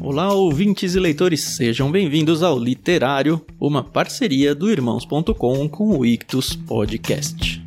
Olá, ouvintes e leitores, sejam bem-vindos ao Literário, uma parceria do Irmãos.com com o Ictus Podcast.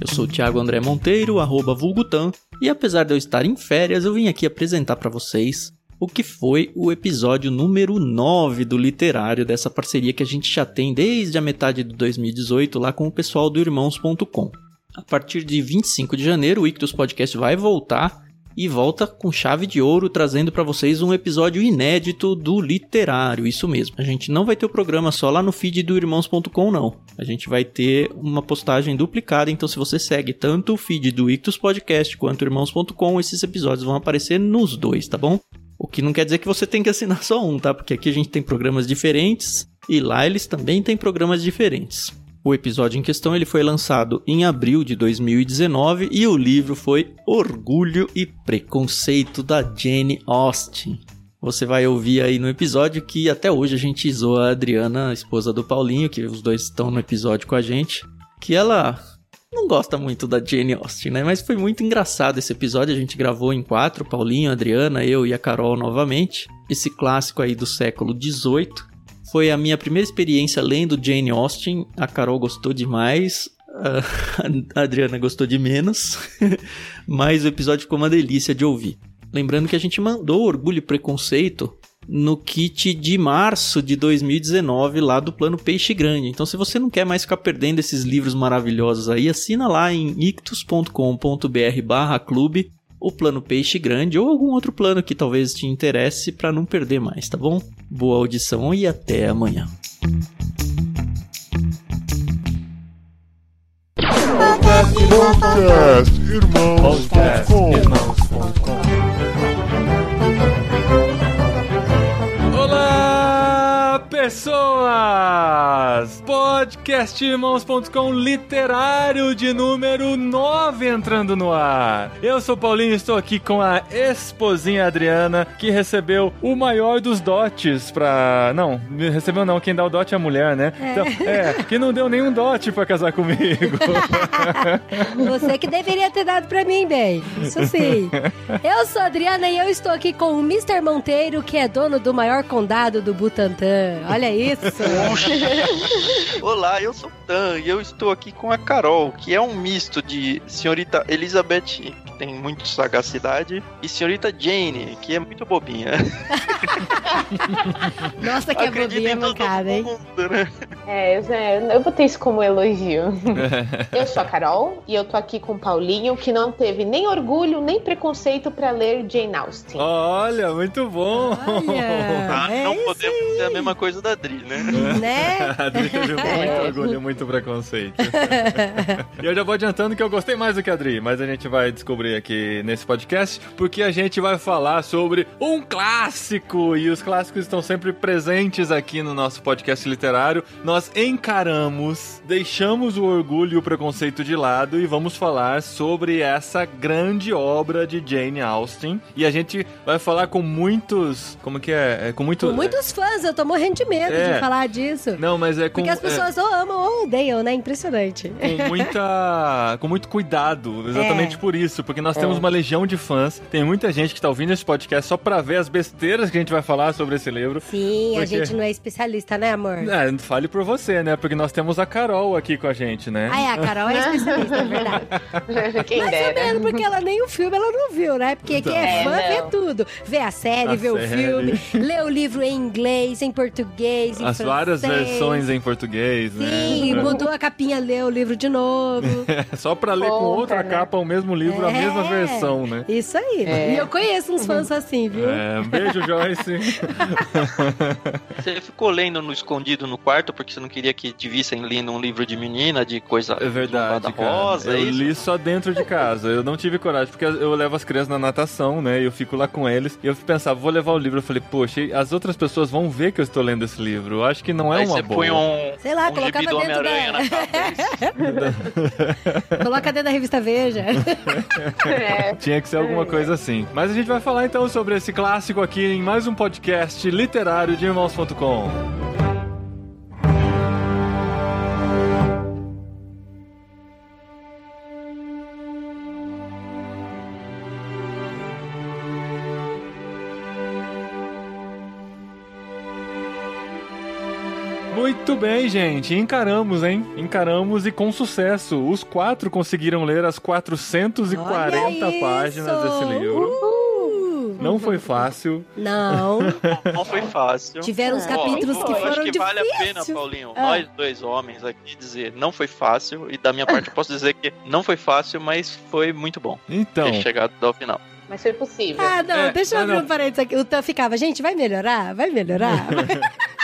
Eu sou o Thiago André Monteiro, arroba Vulgutan, e apesar de eu estar em férias, eu vim aqui apresentar para vocês o que foi o episódio número 9 do Literário, dessa parceria que a gente já tem desde a metade de 2018 lá com o pessoal do Irmãos.com. A partir de 25 de janeiro, o Ictus Podcast vai voltar e volta com chave de ouro, trazendo para vocês um episódio inédito do Literário. Isso mesmo. A gente não vai ter o programa só lá no feed do irmãos.com, não. A gente vai ter uma postagem duplicada, então se você segue tanto o feed do Ictus Podcast quanto irmãos.com, esses episódios vão aparecer nos dois, tá bom? O que não quer dizer que você tem que assinar só um, tá? Porque aqui a gente tem programas diferentes e lá eles também têm programas diferentes. O episódio em questão ele foi lançado em abril de 2019 e o livro foi Orgulho e Preconceito da Jane Austen. Você vai ouvir aí no episódio que até hoje a gente zoa a Adriana, a esposa do Paulinho, que os dois estão no episódio com a gente, que ela não gosta muito da Jane Austen, né? Mas foi muito engraçado esse episódio. A gente gravou em quatro: Paulinho, Adriana, eu e a Carol novamente. Esse clássico aí do século XVIII. Foi a minha primeira experiência lendo Jane Austen. A Carol gostou demais. A Adriana gostou de menos. Mas o episódio ficou uma delícia de ouvir. Lembrando que a gente mandou Orgulho e Preconceito no kit de março de 2019 lá do plano Peixe Grande. Então, se você não quer mais ficar perdendo esses livros maravilhosos aí, assina lá em ictus.com.br/clube o plano Peixe Grande ou algum outro plano que talvez te interesse para não perder mais, tá bom? Boa audição e até amanhã. Podcast Irmãos.com Olá, pessoas! Podcastirmãos.com literário de número 9 entrando no ar. Eu sou o Paulinho, estou aqui com a esposinha Adriana, que recebeu o maior dos dotes pra... Não, recebeu não, quem dá o dote é a mulher, né? É. Então, é, que não deu nenhum dote pra casar comigo. Você que deveria ter dado pra mim, bem. Isso sim. Eu sou a Adriana e eu estou aqui com o Mr. Monteiro, que é dono do maior condado do Butantã. Olha isso. Olá, eu sou o Dan e eu estou aqui com a Carol, que é um misto de senhorita Elizabeth, que tem muito sagacidade, e senhorita Jane, que é muito bobinha. Nossa, que é Acredita bobinha em todo mancada, hein? mundo, né? É, eu, eu botei isso como elogio. eu sou a Carol e eu tô aqui com o Paulinho, que não teve nem orgulho nem preconceito pra ler Jane Austen. Olha, muito bom! Olha, Ah, é não podemos dizer a mesma coisa da Dri, né? Né? A Adri teve muito É. orgulho muito preconceito. e eu já vou adiantando que eu gostei mais do que a Adri, mas a gente vai descobrir aqui nesse podcast, porque a gente vai falar sobre um clássico, e os clássicos estão sempre presentes aqui no nosso podcast literário. Nós encaramos, deixamos o orgulho e o preconceito de lado e vamos falar sobre essa grande obra de Jane Austen. E a gente vai falar com muitos, como que é? É, com muito... Com muitos fãs, eu tô morrendo de medo É. de falar disso. Não, mas é com... Porque as é- pessoas ou amam ou odeiam, né? Impressionante. com muita com muito cuidado, exatamente É. por isso, porque nós temos uma legião de fãs, tem muita gente que tá ouvindo esse podcast só pra ver as besteiras que a gente vai falar sobre esse livro. Sim, a Porque- gente não é especialista, né, amor? É, fale por você, né? Porque nós temos a Carol aqui com a gente, né? Ah, é, a Carol é especialista, é verdade. Quem Mais ou menos, porque ela nem o filme ela não viu, né? Porque quem é Então. fã É, vê não. tudo. Vê a série, A vê o série. filme, lê o livro em inglês, em português, em As várias francês. versões em português, né? Sim, mudou a capinha, lê o livro de novo. É só pra ler com Compra, outra né? capa o mesmo livro, a É. mesma versão, né? Isso aí. É. E eu conheço uns fãs assim, viu? É, um beijo, Joyce. Você ficou lendo no escondido no quarto porque você não queria que te vissem lendo um livro de menina, de coisa É verdade, cara. rosa, eu é isso? li só dentro de casa. Eu não tive coragem, porque eu levo as crianças na natação, né? E eu fico lá com eles. E eu pensava, vou levar o livro. Eu falei, poxa, as outras pessoas vão ver que eu estou lendo esse livro. Eu acho que não é Aí uma você boa. põe um, Sei lá, um colocava dentro Homem-Aranha da- na capa. é? Coloca dentro da revista Veja. É. Tinha que ser alguma coisa assim. Mas a gente vai falar então sobre esse clássico aqui em mais um podcast literário de irmãos.com. Muito bem, gente. Encaramos, hein? Encaramos e com sucesso. Os quatro conseguiram ler as 440 Olha páginas isso! desse livro. Não foi fácil. Não. Não foi fácil. Tiveram uns Ó, capítulos Pô, que eu foram acho que vale a pena, difíceis. Paulinho, Ah. nós dois homens aqui dizer não foi fácil e da minha parte eu posso dizer que não foi fácil, mas foi muito bom Então, ter chegado ao final. Mas foi possível. Ah, não, É, deixa eu abrir não. um parênteses aqui. O Tan ficava, gente, vai melhorar? Vai melhorar?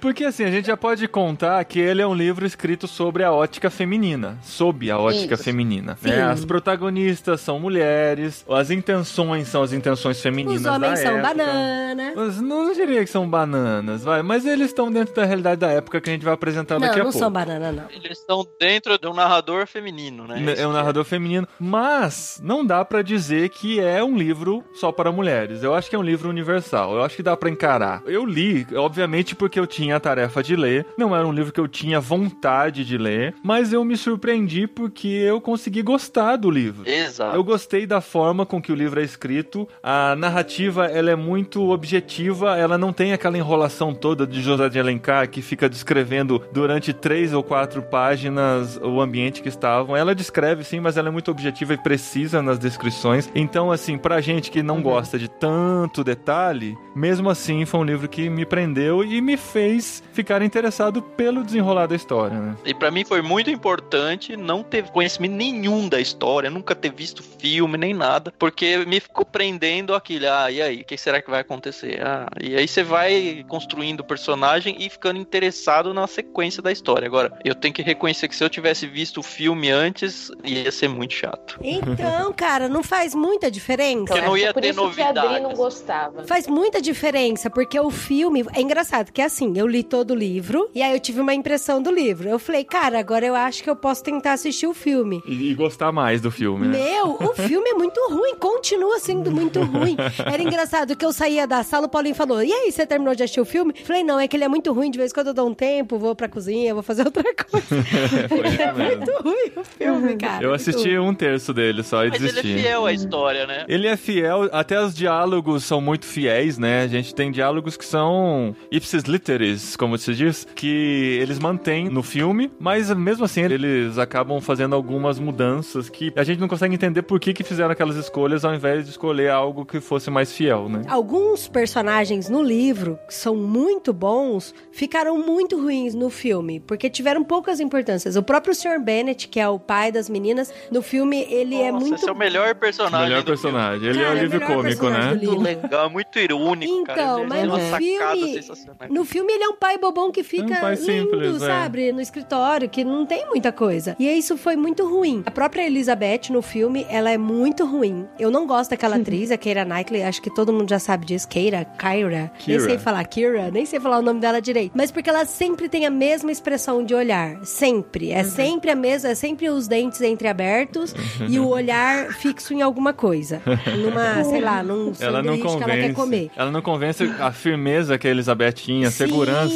porque assim, a gente já pode contar que ele é um livro escrito sobre a ótica feminina, sob a ótica Isso. feminina. Né? As protagonistas são mulheres, as intenções são as intenções femininas Os homens da são época. banana. Mas Não diria que são bananas, vai, mas eles estão dentro da realidade da época que a gente vai apresentar Não, daqui a não pouco. são banana, não. Eles estão dentro de um narrador feminino, né? É um narrador feminino, mas não dá pra dizer que é um livro só para mulheres. Eu acho que é um livro universal. Eu acho que dá pra encarar. Eu li, obviamente, porque eu tinha a tarefa de ler. Não era um livro que eu tinha vontade de ler, mas eu me surpreendi porque eu consegui gostar do livro. Exato. Eu gostei da forma com que o livro é escrito. A narrativa, ela é muito objetiva, ela não tem aquela enrolação toda de José de Alencar que fica descrevendo durante três ou quatro páginas o ambiente que estavam. Ela descreve sim, mas ela é muito objetiva e precisa nas descrições. Então, assim, pra gente que não gosta de tanto detalhe, mesmo assim foi um livro que me prendeu e me fez ficar interessado pelo desenrolar da história, né? E pra mim foi muito importante não ter conhecimento nenhum da história, nunca ter visto filme nem nada, porque me ficou prendendo aquilo. Ah, e aí? O que será que vai acontecer? Ah, e aí você vai construindo o personagem e ficando interessado na sequência da história. Agora, eu tenho que reconhecer que se eu tivesse visto o filme antes, ia ser muito chato. Então, cara, não faz muita diferença? Porque não ia por ter isso que a Adri não gostava. Faz muita diferença, porque o filme. É engraçado, que assim, eu li todo o livro e aí eu tive uma impressão do livro. Eu falei, cara, agora eu acho que eu posso tentar assistir o filme. E, e gostar mais do filme, né? Meu, o filme é muito ruim, continua sendo muito ruim. Era engraçado que eu saía da sala, o Paulinho falou: E aí, você terminou de assistir o filme? Falei, não, é que ele é muito ruim, de vez em quando eu dou um tempo, vou pra cozinha, vou fazer outra coisa. É muito ruim o filme, cara. Eu assisti um terço dele só e Mas desisti. ele é fiel à história, né? Ele é fiel, até os diálogos são muito fiéis, né? A gente tem diálogos que são ipsis literis, como se diz, que eles mantêm no filme, mas mesmo assim eles acabam fazendo algumas mudanças que a gente não consegue entender por que, que fizeram aquelas escolhas ao invés de escolher algo que fosse mais fiel, né? Alguns personagens no livro, que são muito bons, ficaram muito ruins no filme, porque tiveram poucas importâncias. O próprio Sr. Bennett, que é o pai das meninas, no filme ele é Nossa, muito esse é o melhor personagem. Melhor do filme. personagem. Ele é Cara, o é o livro cômico, né? Muito legal, muito irônico, cara. Então, Ele mas tem no filme-. No filme ele é um pai bobão que fica É um pai lindo, simples, é. sabe? No escritório, que não tem muita coisa. E isso foi muito ruim. A própria Elizabeth no filme, ela é muito ruim. Eu não gosto daquela atriz, a Keira Knightley, acho que todo mundo já sabe disso. Keira, Kyra, nem Keira. sei falar Kira, nem sei falar o nome dela direito. Mas porque ela sempre tem a mesma expressão de olhar. Sempre. Uhum. É sempre a mesma, é sempre os dentes entreabertos e o olhar fixo em alguma coisa. Numa, sei lá, num Ela não sanduíche que ela quer comer. convence. Ela não convence a firmeza que a Elizabeth tinha, a Sim,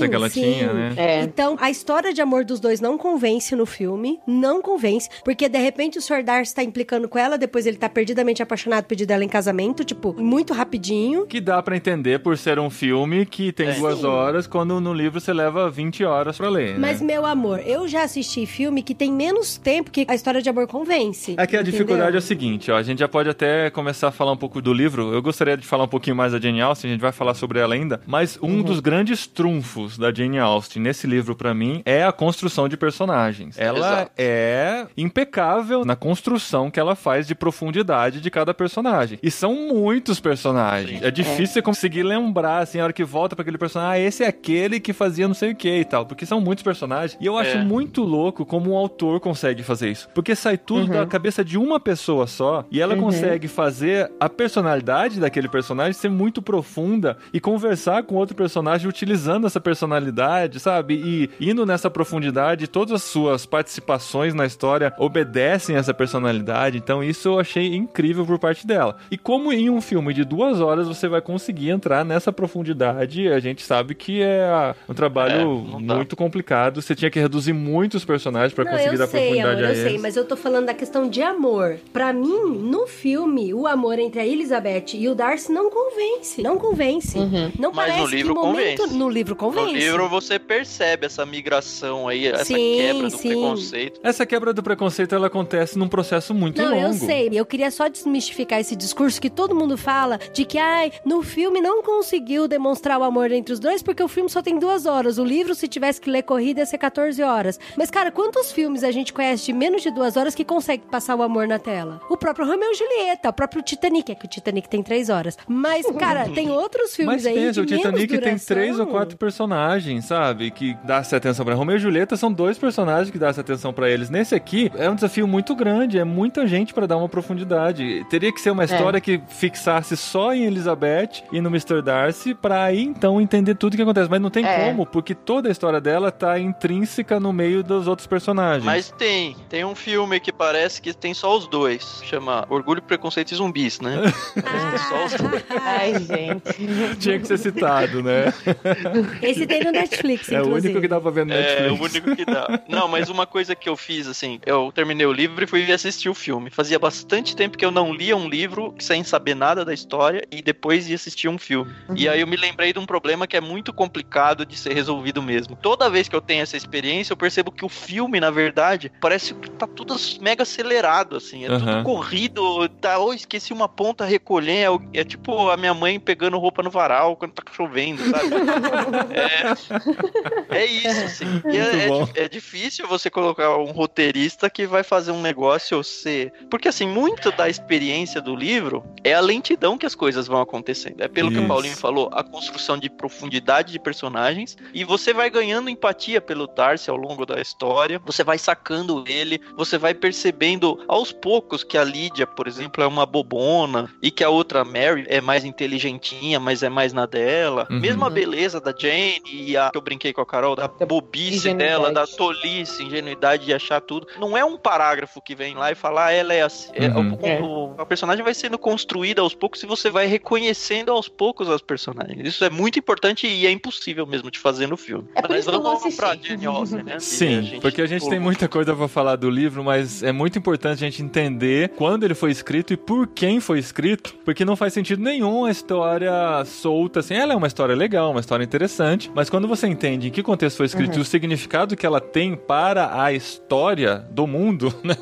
que ela sim. tinha, né? É. Então, a história de amor dos dois não convence no filme, não convence, porque de repente o Sr. Darcy tá implicando com ela, depois ele tá perdidamente apaixonado, pedindo ela em casamento, tipo, muito rapidinho. Que dá pra entender por ser um filme que tem É. duas Sim. horas, quando no livro você leva 20 horas pra ler, Mas, né? meu amor, eu já assisti filme que tem menos tempo que a história de amor convence. Aqui a entendeu? dificuldade é o seguinte, ó, a gente já pode até começar a falar um pouco do livro. Eu gostaria de falar um pouquinho mais da Jane Austen, a gente vai falar sobre ela ainda, mas um Uhum. dos grandes trunfos da Jane Austen nesse livro pra mim é a construção de personagens. Ela Exato. é impecável na construção que ela faz de profundidade de cada personagem. E são muitos personagens. Sim. É difícil você conseguir lembrar assim a hora que volta pra aquele personagem, ah, esse é aquele que fazia não sei o que e tal, porque são muitos personagens. E eu acho É. muito louco como um autor consegue fazer isso, porque sai tudo da cabeça de uma pessoa só e ela consegue fazer a personalidade daquele personagem ser muito profunda e conversar com outro personagem utilizando essa personalidade, sabe? E indo nessa profundidade, todas as suas participações na história obedecem essa personalidade. Então isso eu achei incrível por parte dela. E como em um filme de duas horas você vai conseguir entrar nessa profundidade, a gente sabe que é um trabalho É, muito complicado. Você tinha que reduzir muitos personagens pra Não, conseguir eu dar sei, profundidade amor, a eu eles. sei, mas eu tô falando da questão de amor. Pra mim, no filme, o amor entre a Elizabeth e o Darcy não convence. Não convence. Não Mas parece no livro que momento... convence. No livro convence. No livro você percebe essa migração aí, essa Sim, quebra do sim. preconceito. Essa quebra do preconceito ela acontece num processo muito Não, longo. eu sei. Eu queria só desmistificar esse discurso que todo mundo fala de que, ai, no filme não conseguiu demonstrar o amor entre os dois porque o filme só tem duas horas. O livro, se tivesse que ler corrida, ia ser 14 horas. Mas, cara, quantos filmes a gente conhece de menos de duas horas que consegue passar o amor na tela? O próprio Romeo e Julieta, o próprio Titanic, é que o Titanic tem três horas. Mas, cara, tem outros filmes Mas aí pensa, de o Titanic menos tem três ou quatro personagens, sabe? Que dá-se atenção pra Romeu e Julieta são dois personagens que dá-se atenção pra eles. Nesse aqui, é um desafio muito grande, é muita gente pra dar uma profundidade. Teria que ser uma história que fixasse só em Elizabeth e no Mr. Darcy pra aí então entender tudo o que acontece. Mas não tem É. como, porque toda a história dela tá intrínseca no meio dos outros personagens. Mas tem, tem um filme que parece que tem só os dois. Chama Orgulho, Preconceito e Zumbis, né? só os dois. Ai, gente. Tinha que ser citado, né? Esse tem no Netflix, é o inclusive. único que dá pra ver no Netflix. É, o único que dá. Não, mas uma coisa que eu fiz, assim, eu terminei o livro e fui assistir o filme. Fazia bastante tempo que eu não lia um livro sem saber nada da história e depois ia assistir um filme. E aí eu me lembrei de um problema que é muito complicado de ser resolvido mesmo. Toda vez que eu tenho essa experiência, eu percebo que o filme, na verdade, parece que tá tudo mega acelerado, assim. É Aham. tudo corrido, tá, oh, esqueci uma ponta, recolher. É, é tipo a minha mãe pegando roupa no varal quando tá chovendo, sabe? É, é isso, assim. É, é é difícil você colocar um roteirista que vai fazer um negócio ser. Porque, assim, muito da experiência do livro é a lentidão que as coisas vão acontecendo. É pelo que Isso. o Paulinho falou, a construção de profundidade de personagens. E você vai ganhando empatia pelo Darcy ao longo da história. Você vai sacando ele. Você vai percebendo aos poucos que a Lydia, por exemplo, é uma bobona. E que a outra Mary é mais inteligentinha, mas é mais na dela. Uhum. Mesmo a beleza da Jane e a que eu brinquei com a Carol, da bobice dela, da tolice, ingenuidade de achar tudo. Não é um parágrafo que vem lá e fala, ah, ela é assim. É, Uhum. o- o- a personagem vai sendo construída aos poucos e você vai reconhecendo aos poucos as personagens. Isso é muito importante e é impossível mesmo de fazer no filme. É por Mas isso vamos pra. Jane Austen, né? Sim, porque a gente tem muita coisa pra falar do livro, mas é muito importante a gente entender quando ele foi escrito e por quem foi escrito, porque não faz sentido nenhum a história solta, assim, ela é uma história legal, uma história interessante, mas quando você entende em que contexto foi escrito e o significado que ela tem para a história do mundo, né,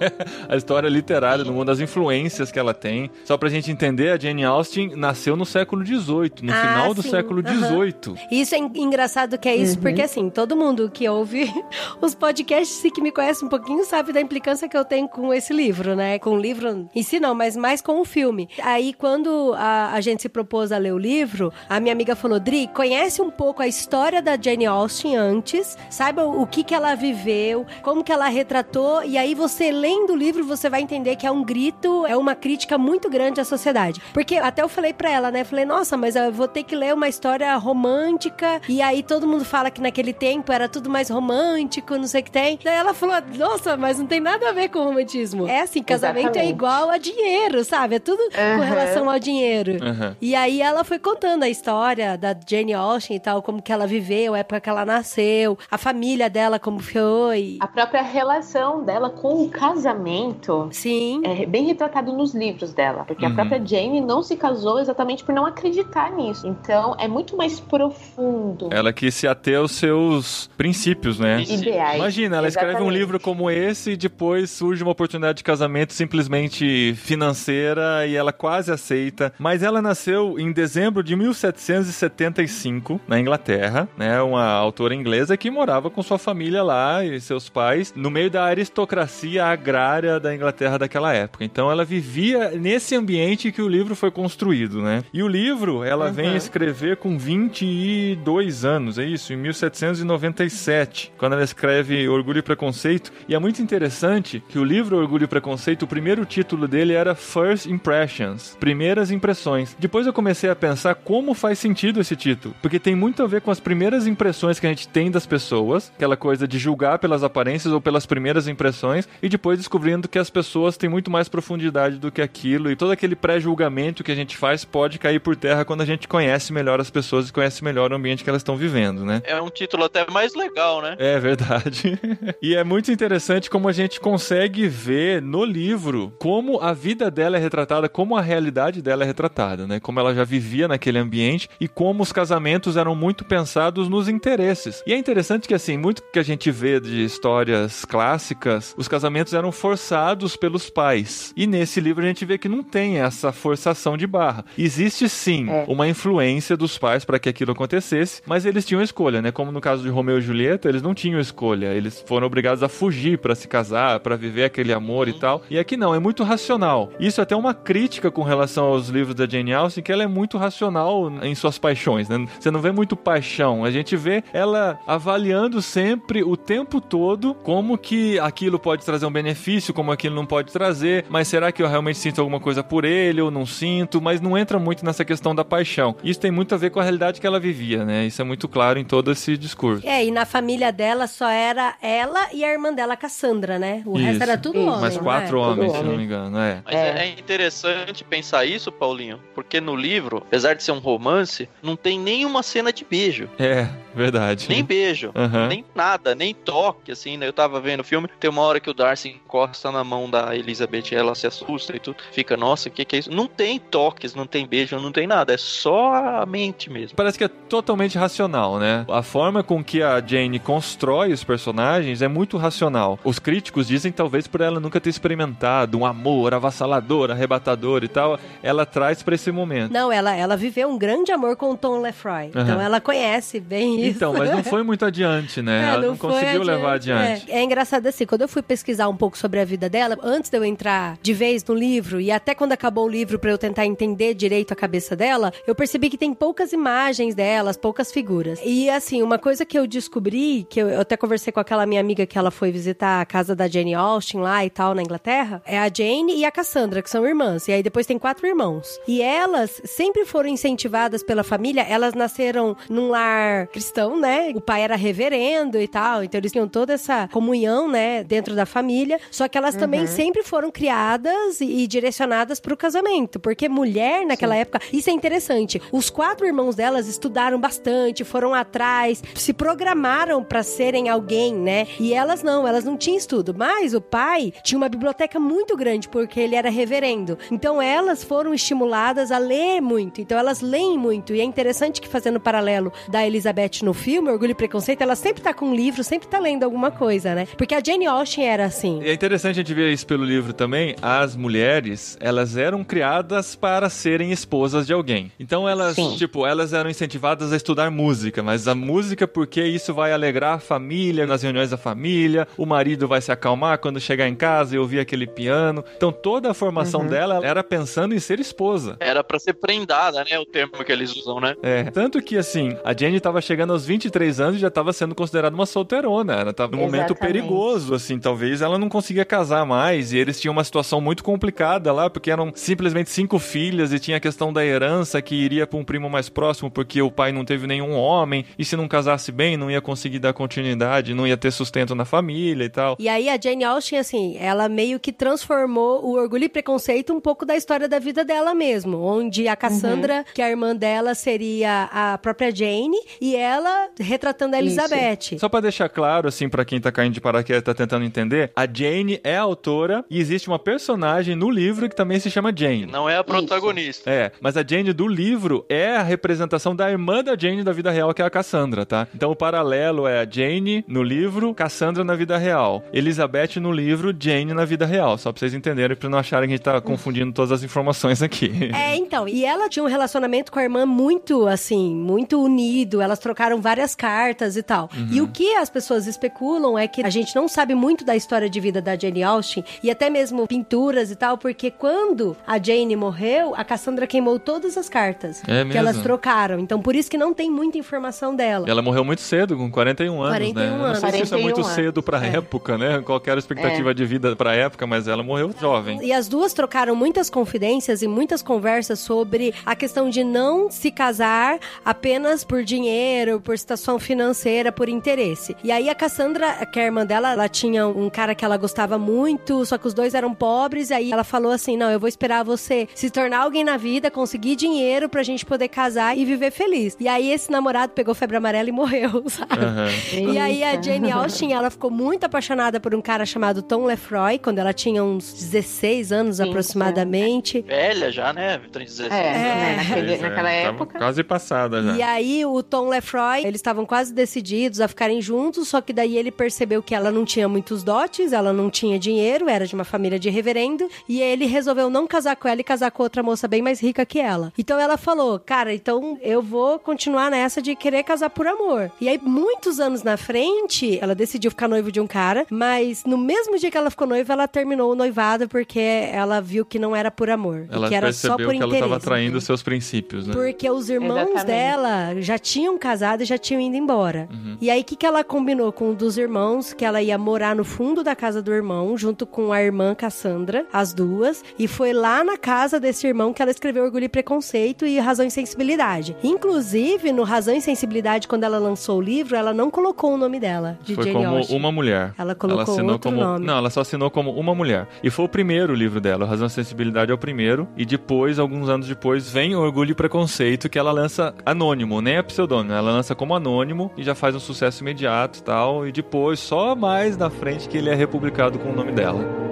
a história literária do mundo, as influências que ela tem, só pra gente entender, a Jane Austen nasceu no século XVIII, no Ah, final do sim, século. XVIII. Isso é en- engraçado que é isso, Uhum. porque assim, todo mundo que ouve os podcasts e que me conhece um pouquinho sabe da implicância que eu tenho com esse livro, né? Com o livro em si não, mas mais com o filme. Aí quando a, a gente se propôs a ler o livro, a minha amiga falou, Dri, conhece um pouco a história da Jane Austen antes, saiba o que que ela viveu, como que ela retratou, e aí você lendo o livro, você vai entender que é um grito, é uma crítica muito grande à sociedade. Porque até eu falei pra ela, né? Falei, nossa, mas eu vou ter que ler uma história romântica, e aí todo mundo fala que naquele tempo era tudo mais romântico, não sei o que tem. Daí ela falou, nossa, mas não tem nada a ver com romantismo. É assim, casamento é Exatamente. igual a dinheiro, sabe? É tudo com Aham. relação ao dinheiro. Aham. E aí ela foi contando a história da Jane Austen e tal, como que ela viveu, a época que ela nasceu, a família dela como foi. A própria relação dela com o casamento Sim. é bem retratado nos livros dela, porque Uhum. a própria Jane não se casou exatamente por não acreditar nisso. Então é muito mais profundo. Ela quis se ater aos seus princípios, né? Ideais. Imagina, ela escreve um Exatamente. livro como esse e depois surge uma oportunidade de casamento simplesmente financeira e ela quase aceita. Mas ela nasceu em dezembro de 1775 na Inglaterra, né? Uma autora inglesa que morava com sua família lá e seus pais no meio da aristocracia agrária da Inglaterra daquela época. Então ela vivia nesse ambiente que o livro foi construído, né? E o livro ela vem Uhum. escrever com 22 anos, é isso, em 1797, quando ela escreve Orgulho e Preconceito. E é muito interessante que o livro Orgulho e Preconceito, o primeiro título dele era First Impressions, Primeiras Impressões. Depois eu comecei a pensar como faz sentido esse título, porque tem muito a ver com as primeiras impressões que a gente tem das pessoas, aquela coisa de julgar pelas aparências ou pelas primeiras impressões, e depois descobrindo que as pessoas têm muito mais profundidade do que aquilo, e todo aquele pré-julgamento que a gente faz pode cair por terra quando a gente conhece melhor as pessoas e conhece melhor o ambiente que elas estão vivendo, né? É um título até mais legal, né? É verdade. e é muito interessante como a gente consegue ver no livro como a vida dela é retratada, como a realidade dela é retratada, né? Como ela já vivia naquele ambiente e como os casamentos eram muito pensados nos interesses. E é interessante que, assim, muito que a gente vê de histórias clássicas, os casamentos eram forçados pelos pais. E nesse livro a gente vê que não tem essa forçação de barra. Existe sim é. uma influência dos pais para que aquilo acontecesse, mas eles tinham escolha, né? Como no caso de Romeu e Julieta, eles não tinham escolha. Eles foram obrigados a fugir para se casar, para viver aquele amor e tal. E aqui não, é muito racional. Isso é até uma crítica com relação aos livros da Jane Austen, que ela é muito racional em suas paixões, né? Você não vê muito paixão. A gente vê ela avaliando sempre o tempo todo como que aquilo pode trazer um benefício, como aquilo não pode trazer, mas será que eu realmente sinto alguma coisa por ele ou não sinto? Mas não entra muito nessa questão da paixão. Isso tem muito a ver com a realidade que ela vivia, né? Isso é muito claro em todo esse discurso. É, e na família dela só era ela e a irmã dela, Cassandra, né? O isso. resto era tudo homem. Mas quatro é? homens, se não me engano, é. Mas é. é interessante pensar isso, Paulinho, porque no livro, apesar de ser um romance, não tem nenhuma cena de beijo. É, verdade. Nem beijo, uhum. nem nada, nem toque, assim, né? Eu tava vendo o filme, tem uma hora que o Darcy encosta na mão da Elizabeth, ela se assusta e tudo, fica, nossa, o que, que é isso? Não tem toques, não tem beijo, não tem nada, é só a mente mesmo. Parece que é totalmente racional, né? A forma com que a Jane constrói os personagens é muito racional. Os críticos dizem talvez por ela nunca ter experimentado um amor avassalador, arrebatador e tal, ela traz para esse momento. Não, ela, ela viveu um grande amor com o Tom Lefroy. Uhum. Então ela conhece bem isso. Então, mas não foi muito adiante, né? É, ela não, não conseguiu adiante, levar adiante. É. é engraçado assim, quando eu fui pesquisar um pouco sobre a vida dela, antes de eu entrar de vez no livro e até quando acabou o livro para eu tentar entender direito a cabeça dela, eu percebi que tem poucas imagens delas, poucas figuras. E assim, uma coisa que eu descobri, que eu, eu até conversei com aquela minha amiga que ela foi visitar a casa da Jane Austen lá e tal na Inglaterra, é a Jane e a Cassandra, que são irmãs. E aí depois tem quatro irmãos. E elas sempre foram incentivadas pela família, elas nasceram num lar cristão, né? O pai era reverendo e tal, então eles tinham toda essa comunhão, né, dentro da família. Só que elas uhum. também sempre foram criadas e, e direcionadas para o casamento, porque mulher naquela Sim. época, isso é interessante. Os quatro irmãos delas estudaram bastante, foram atrás, se programaram para serem alguém, né? E elas não, elas não tinham estudo, mas o pai tinha uma biblioteca muito grande porque ele era reverendo. Então elas foram estimuladas a ler muito. Então elas leem muito e é interessante que fazendo paralelo da Elizabeth no filme Orgulho e Preconceito, ela sempre tá com um livro, sempre tá lendo alguma coisa, né? Porque a Jane Austen era assim. E é interessante a gente ver isso pelo livro também. As mulheres, elas eram criadas para serem esposas de alguém. Então elas, Sim. tipo, elas eram incentivadas a estudar música, mas a música porque isso vai alegrar a família nas reuniões da família, o marido vai se acalmar quando chegar em casa e ouvir aquele piano. Então toda a formação uhum. dela era pensando em ser esposa. Era para ser prendada, né? O termo que eles usam, né? É. Tanto que assim, a Jane tava chegando aos 23 anos e já tava sendo considerada uma solteirona. Ela tava num momento perigoso, assim. Talvez ela não conseguia casar mais. E eles tinham uma situação muito complicada lá, porque eram simplesmente cinco filhas e tinha a questão da herança que iria para um primo mais próximo, porque o pai não teve nenhum homem. E se não casasse bem, não ia conseguir dar continuidade, não ia ter sustento na família e tal. E aí a Jane Austen, assim, ela meio que transformou o orgulho e preconceito um pouco da história da vida dela mesmo, onde a Cassandra, uhum. que é a irmã dela, seria a própria Jane e ela retratando a Elizabeth. Isso. Só para deixar claro, assim, para quem tá caindo de paraquedas e tá tentando entender, a Jane é a autora e existe uma personagem no livro que também se chama Jane. Não é a protagonista. Isso. É, mas a Jane do livro é a representação da irmã da Jane da vida real, que é a Cassandra, tá? Então o paralelo é a Jane no livro, Cassandra na vida real. Elizabeth no livro, Jane na vida real. Só pra vocês entenderem, pra não acharem que a gente tá confundindo todas as informações aqui. É, então. E ela tinha um relacionamento com a irmã muito, assim, muito unido. Elas trocaram várias cartas e tal. Uhum. E o que as pessoas especulam é que a gente não sabe muito da história de vida da Jane Austen e até mesmo pinturas e tal, porque quando a Jane morreu, a Cassandra queimou todas as cartas é que elas trocaram. Então por isso que não tem muita informação dela. Ela morreu muito cedo, com 41 anos, 41 né? Anos. Não sei se isso é muito anos. cedo pra é. época, né? Qual era a expectativa é. de vida pra época, mas ela morreu jovem. E as duas trocaram muitas confidências e muitas conversas sobre a questão de não se casar apenas por dinheiro, por situação financeira, por interesse. E aí a Cassandra, que é a irmã dela, ela tinha um cara que ela gostava muito, só que os dois eram pobres, e aí ela falou assim: "Não, eu vou esperar você se tornar alguém na vida, conseguir dinheiro pra gente poder casar e viver feliz". E aí esse namorado pegou febre amarela e morreu, sabe? Uhum. E aí a Jane Austen, ela ficou muito apaixonada por um cara chamado Tom Lefroy, quando ela tinha uns 16 anos Sim, aproximadamente. Velha já, né? 16 é, é. Naquele, naquela época. Quase passada já. E aí o Tom Lefroy, eles estavam quase decididos a ficarem juntos, só que daí ele percebeu que ela não tinha muitos dotes, ela não tinha dinheiro, era de uma família de reverendo, e ele resolveu não casar com ela e casar com outra moça bem mais rica que ela. Então ela falou: "Cara, então eu vou continuar nessa de querer casar por amor". E aí muitos anos na frente, ela decidiu ficar noiva de um cara, mas no mesmo dia que ela ficou noiva, ela terminou o noivado porque ela viu que não era por amor, Ela que era só por que ela interesse. estava traindo seus princípios, né? Porque os irmãos Exatamente. dela já tinham casado e já tinham ido embora. E aí, o que, que ela combinou com um dos irmãos? Que ela ia morar no fundo da casa do irmão, junto com a irmã Cassandra, as duas. E foi lá na casa desse irmão que ela escreveu Orgulho e Preconceito e Razão e Sensibilidade. Inclusive, no Razão e Sensibilidade, quando ela lançou o livro, ela não colocou o nome dela, de Foi Jane como Austen. uma mulher. Ela colocou assinou outro como... nome. Não, ela só assinou como uma mulher. E foi o primeiro livro dela. Razão e Sensibilidade é o primeiro. E depois, alguns anos depois, vem Orgulho e Preconceito, que ela lança anônimo, nem é pseudônimo. Ela lança como anônimo e já faz um sucesso imediato e tal. E depois, só mais na frente, que ele é republicado com o nome dela.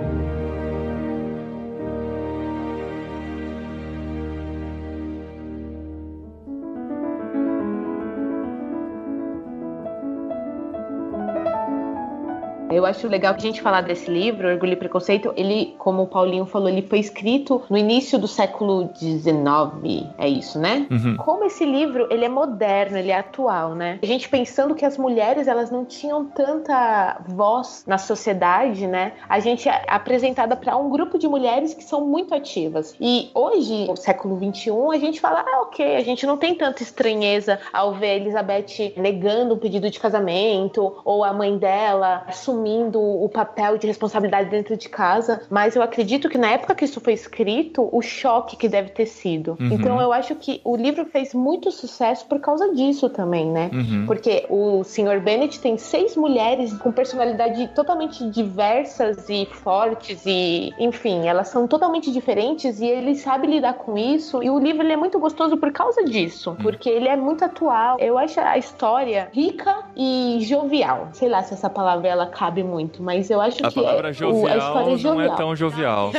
Eu acho legal que a gente falar desse livro, Orgulho e Preconceito, ele, como o Paulinho falou, ele foi escrito no início do século XIX, é isso, né? Uhum. Como esse livro, ele é moderno, ele é atual, né? A gente pensando que as mulheres, elas não tinham tanta voz na sociedade, né? A gente é apresentada para um grupo de mulheres que são muito ativas. E hoje, no século XXI, a gente fala, ah, ok, a gente não tem tanta estranheza ao ver a Elizabeth negando um pedido de casamento, ou a mãe dela assumindo o papel de responsabilidade dentro de casa, mas eu acredito que na época que isso foi escrito, o choque que deve ter sido. Uhum. Então eu acho que o livro fez muito sucesso por causa disso também, né? Uhum. Porque o Sr. Bennett tem seis mulheres com personalidade totalmente diversas e fortes e, enfim, elas são totalmente diferentes e ele sabe lidar com isso. E o livro ele é muito gostoso por causa disso, porque ele é muito atual. Eu acho a história rica e jovial. Sei lá se essa palavra ela cabe muito, mas eu acho A que palavra é, o- jovial a história é não jovial. é tão jovial.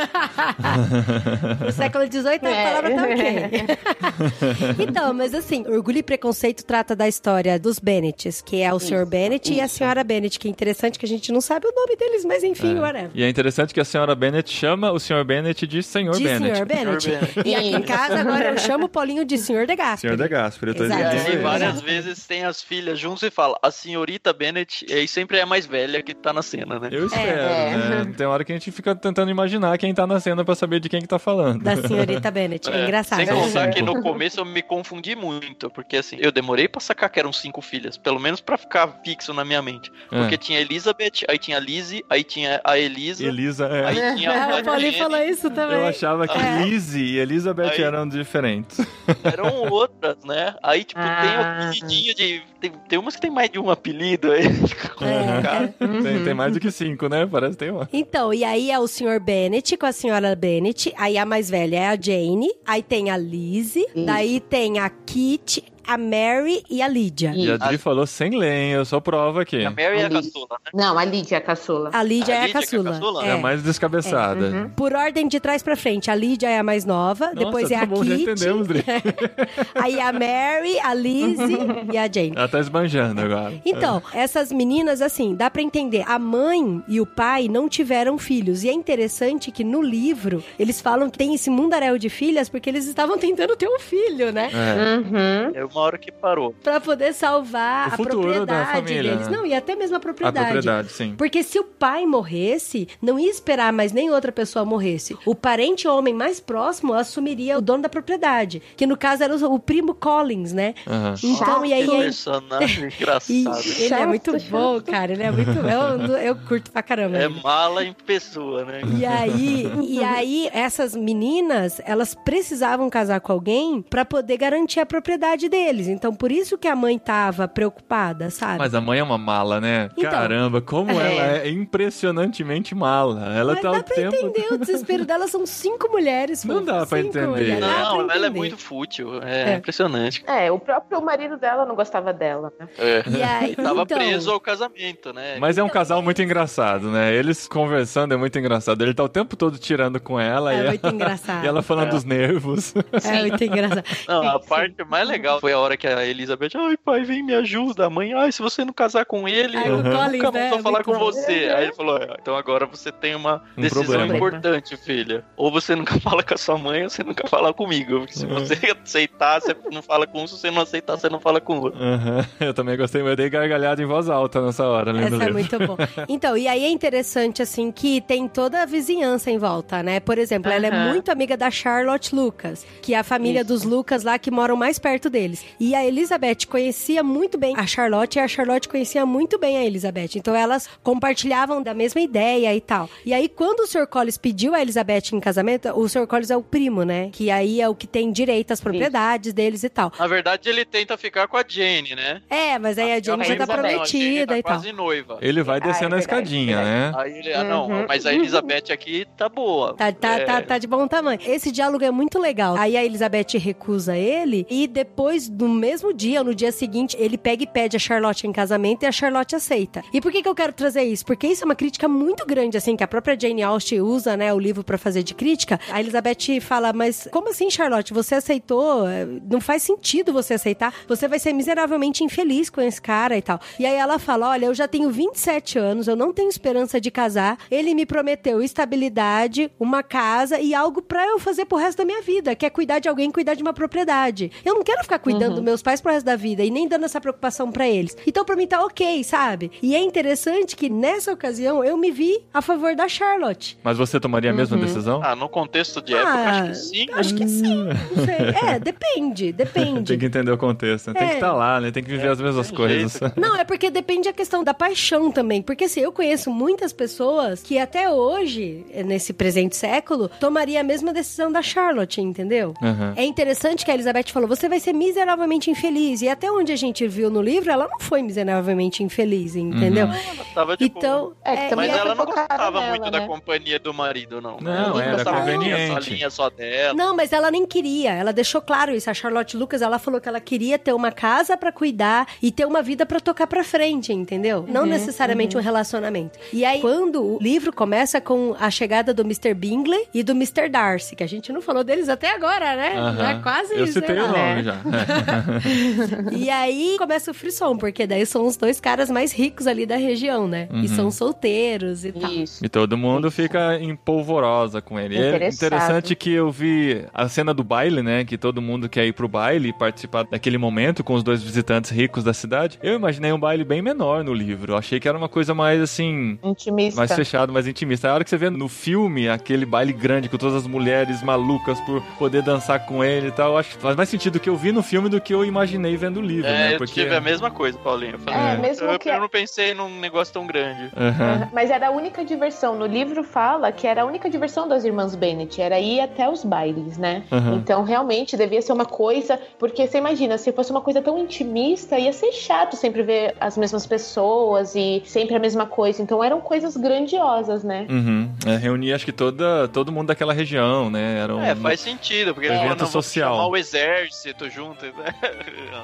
No século XVIII a É. palavra tá ok. então, mas assim, Orgulho e Preconceito trata da história dos Bennets, que é o Sr. Bennett e a Senhora Bennett, que é interessante que a gente não sabe o nome deles, mas enfim, É. whatever. E é interessante que a senhora Bennett chama o Sr. Bennett de Senhor De Bennett. Sr. Bennett. E aqui em casa agora eu chamo o Paulinho de Sr. de Gasperi. Senhor de Gasperi, eu tô Exato. E aí, isso. várias vezes tem as filhas juntos e fala, a senhorita Bennett, e aí sempre é a mais velha que tá na cena, né? Eu espero, É. né? Tem hora que a gente fica tentando imaginar quem tá na cena pra saber de quem que tá falando. Da senhorita Bennett. É, É, engraçado. Sem contar que no começo eu me confundi muito, porque assim, eu demorei pra sacar que eram cinco filhas, pelo menos pra ficar fixo na minha mente. Porque É. tinha Elizabeth, aí tinha a Lizzie, aí tinha a Elisa, Elisa, é. aí tinha a Paulinho Jenny, falou isso também. Eu achava que É. Lizzie e Elizabeth Aí- eram diferentes. eram outras, né? Aí, tipo, tem Ah. o apelidinho de. Tem, tem umas que tem mais de um apelido aí. Fica complicado. Tem, tem mais do que cinco, né? Parece que tem uma. Então, e aí é o Sr. Bennett com a senhora Bennett. Aí a mais velha é a Jane. Aí tem a Lizzie. Daí tem a Kit, a Mary e a Lydia. E a Dri falou sem lenha, eu sou prova aqui. A Mary é a caçula, né? Não, a Lídia é a caçula. A Lydia A é a é a caçula. É a mais descabeçada. Por ordem de trás pra frente, a Lydia é a mais nova, Nossa, depois é tá a bom, já Kit, entendemos, Dri. aí a Mary, a Lizzie e a Jane. Ela tá esbanjando agora. Então, essas meninas, assim, dá pra entender. A mãe e o pai não tiveram filhos. E é interessante que no livro eles falam que tem esse mundaréu de filhas porque eles estavam tentando ter um filho, né? É. Uhum. É uma hora que parou. Pra poder salvar O a propriedade deles. né? Não, e até mesmo a A propriedade. propriedade, sim. Porque se o pai morresse, não ia esperar mais nem outra pessoa morresse. O parente homem mais próximo assumiria o dono da propriedade. Que no caso era o, o primo Collins, né? Aham. Então, e aí. Personagem e engraçado. ele é muito bom, cara. Ele é muito. Eu, eu curto pra caramba. É ele. mala em pessoa, né? E aí, e aí, essas meninas, elas precisavam casar com alguém pra poder garantir a propriedade deles. Então, por isso que a mãe tava preocupada, sabe? Mas a mãe é uma mala, né? Então. Caramba, como É. ela é impressionantemente mala. Ela Mas tá dá o pra tempo. entender o desespero dela. São cinco mulheres. Não dá pra entender. mulheres. Não, pra ela é entender. muito fútil. É, É. impressionante. É, o próprio marido dela não gostava dela, né? É. E aí, Tava então, preso ao casamento, né? Mas é um casal muito engraçado, né? Eles conversando é muito engraçado. Ele tá o tempo todo tirando com ela É e, muito ela, engraçado. e ela falando dos nervos. É muito engraçado. Não, a parte mais legal foi a hora que a Elizabeth, ai pai, vem me ajuda, a mãe, ai, se você não casar com ele, Ai, eu Collins, nunca né, mais vou falar com você. Aí ele falou, "É, então agora você tem uma Um decisão problema. importante, filha. Ou você nunca fala com a sua mãe, ou você nunca fala comigo. Porque se É. você aceitar, você não fala com um, se você não aceitar, você não fala com o outro. Aham. Eu também gostei, mas eu dei gargalhada em voz alta nessa hora, o Essa é muito bom. Então, e aí é interessante, assim, que tem toda a vizinhança em volta, né? Por exemplo, ela é muito amiga da Charlotte Lucas, que é a família Isso. dos Lucas lá que moram mais perto deles. E a Elizabeth conhecia muito bem a Charlotte e a Charlotte conhecia muito bem a Elizabeth. Então, elas compartilhavam da mesma ideia e tal. E aí, quando o Sr. Collins pediu a Elizabeth em casamento, o Sr. Collins é o primo, né? Que aí é o que tem direito às propriedades deles e tal. Na verdade, ele tenta ficar com a Jane, né? É, mas aí a Jane já tá Elizabeth. Não, a Jane prometida tá e tal. quase noiva. Ele vai Ah, é descendo a verdade, escadinha, né? Aí ele, ah, não, Uhum. mas a Elizabeth aqui tá boa. Tá, tá, É, tá, tá de bom tamanho. Esse diálogo é muito legal. Aí a Elizabeth recusa ele e depois, no mesmo dia, ou no dia seguinte, ele pega e pede a Charlotte em casamento e a Charlotte aceita. E por que, que eu quero trazer isso? Porque isso é uma crítica muito grande, assim, que a própria Jane Austen usa, né, o livro pra fazer de crítica. A Elizabeth fala, mas como assim, Charlotte? Você aceitou? Não faz sentido você aceitar. Você vai ser miseravelmente infeliz com esse cara e tal. E aí ela fala, olha, eu já tenho 27 anos, eu não tenho esperança de casar. Ele me prometeu estabilidade, uma casa e algo pra eu fazer pro resto da minha vida, que é cuidar de alguém, cuidar de uma propriedade. Eu não quero ficar cuidando dos meus pais pro resto da vida e nem dando essa preocupação pra eles. Então pra mim tá ok, sabe? E é interessante que nessa ocasião eu me vi a favor da Charlotte. Mas você tomaria a mesma Uhum. decisão? Ah, no contexto de época, Ah, acho que sim. Acho que sim, não sei. É, depende, depende. Tem que entender o contexto, né? Tem que É. estar lá, né? Tem que viver as mesmas coisas. jeito. Não, é porque depende da questão da paixão também. Porque assim, eu conheço muitas pessoas que até hoje, nesse presente século, tomaria a mesma decisão da Charlotte, entendeu? Aham. É interessante que a Elizabeth falou: você vai ser miseravelmente infeliz. E até onde a gente viu no livro, ela não foi miseravelmente infeliz, entendeu? Uhum. Ela tava de boa. Então. É, é, Mas é ela não gostava nela, muito né? da companhia do marido, não. Não, Ela era conveniente. da salinha só dela. Não, mas ela nem queria. Ela deixou claro isso. A Charlotte Lucas, ela falou que ela queria ter uma casa pra cuidar e ter uma vida pra tocar pra frente, entendeu? Não necessariamente um relacionamento. E aí, quando o livro começa com a chegada do Mr. Bingley e do Mr. Darcy, que a gente não falou deles até agora, né? Já Aham. quase Eu citei lá. o nome né? já. E aí começa o frisson, porque daí são os dois caras mais ricos ali da região, né? E Uhum. são solteiros e tal. Isso. E todo mundo fica em polvorosa com ele. E é interessante que eu vi a cena do baile, né? Que todo mundo quer ir pro baile e participar daquele momento com os dois visitantes ricos da cidade. Eu imaginei um baile bem menor no livro. Eu achei que era uma coisa mais assim. Intimista. Mais fechado, mais intimista. A hora que você vê no filme aquele baile grande com todas as mulheres malucas por poder dançar com ele e tal, eu acho que faz mais sentido o que eu vi no filme do que eu imaginei vendo o livro, É, né? eu tive a mesma coisa, Paulinho. Eu, falei, É, mesmo eu, que- eu não pensei num negócio tão grande. Aham, Mas era a única diversão. No livro fala que era a única diversão das irmãs Bennet, era ir até os bailes, né? Aham. Então, realmente, devia ser uma coisa. Porque você imagina, se fosse uma coisa tão intimista, ia ser chato sempre ver as mesmas pessoas e sempre a mesma coisa. Então, eram coisas grandiosas, né? Uhum. É, reunia acho que toda, todo mundo daquela região, né? Era um... É, faz sentido, porque ele Evento não, social. chamar o exército junto, né?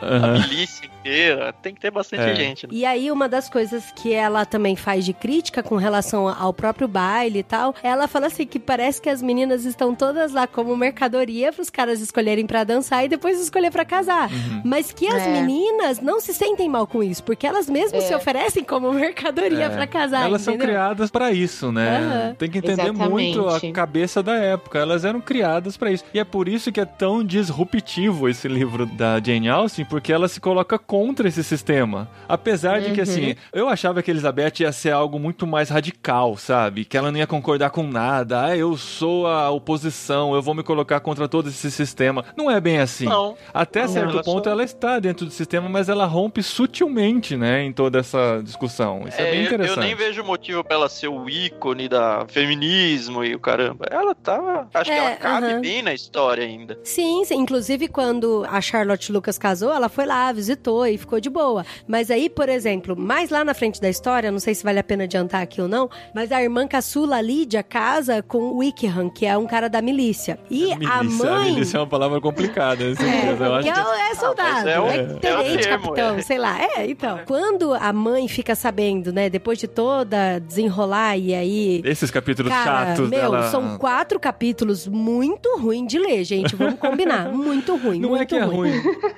Aham. a milícia inteira, tem que ter bastante É. gente. Né? E aí, uma das coisas que ela também faz de crítica com relação ao próprio baile e tal, ela fala assim que parece que as meninas estão todas lá como mercadoria para os caras escolherem pra dançar e depois escolher pra casar. Uhum. Mas que as É. meninas não se sentem mal com isso, porque elas mesmas É. se oferecem como mercadoria É. pra casar, Elas são entendeu? criadas pra isso, né? Aham. Tem que entender Exatamente. muito a cabeça da época. Elas eram criadas pra isso. E é por isso que é tão disruptivo esse livro da Jane Austen, porque ela se coloca contra esse sistema. Apesar de que, Uhum. assim, eu achava que Elizabeth ia ser algo muito mais radical, sabe? Que ela não ia concordar com nada. Ah, eu sou a oposição, eu vou me colocar contra todo esse sistema. Não é bem assim. Não. Até Não, certo ela ponto só- ela está dentro do sistema, mas ela rompe sutilmente, né, em toda essa discussão. Isso é, É, bem eu- interessante. Eu nem vejo motivo pra ela ser o ícone da feminismo e o caramba. Ela tava. Acho que É, ela cabe aham. bem na história ainda. Sim, sim, inclusive quando a Charlotte Lucas casou, ela foi lá, visitou e ficou de boa. Mas aí, por exemplo, mais lá na frente da história, não sei se vale a pena adiantar aqui ou não, mas a irmã caçula Lídia casa com o Wickham, que é um cara da milícia. E a Milícia, mãe. milícia é uma palavra complicada, com certeza. eu acho que que... é, é soldado, é o- é, é tenente, termo, capitão, é. sei lá. É, então. Quando a mãe fica sabendo, né, depois de toda desenrolar e aí Esses capítulos Cara, chatos meu, dela... são quatro capítulos muito ruim de ler, gente. Vamos combinar. Muito ruim. Não é muito que é ruim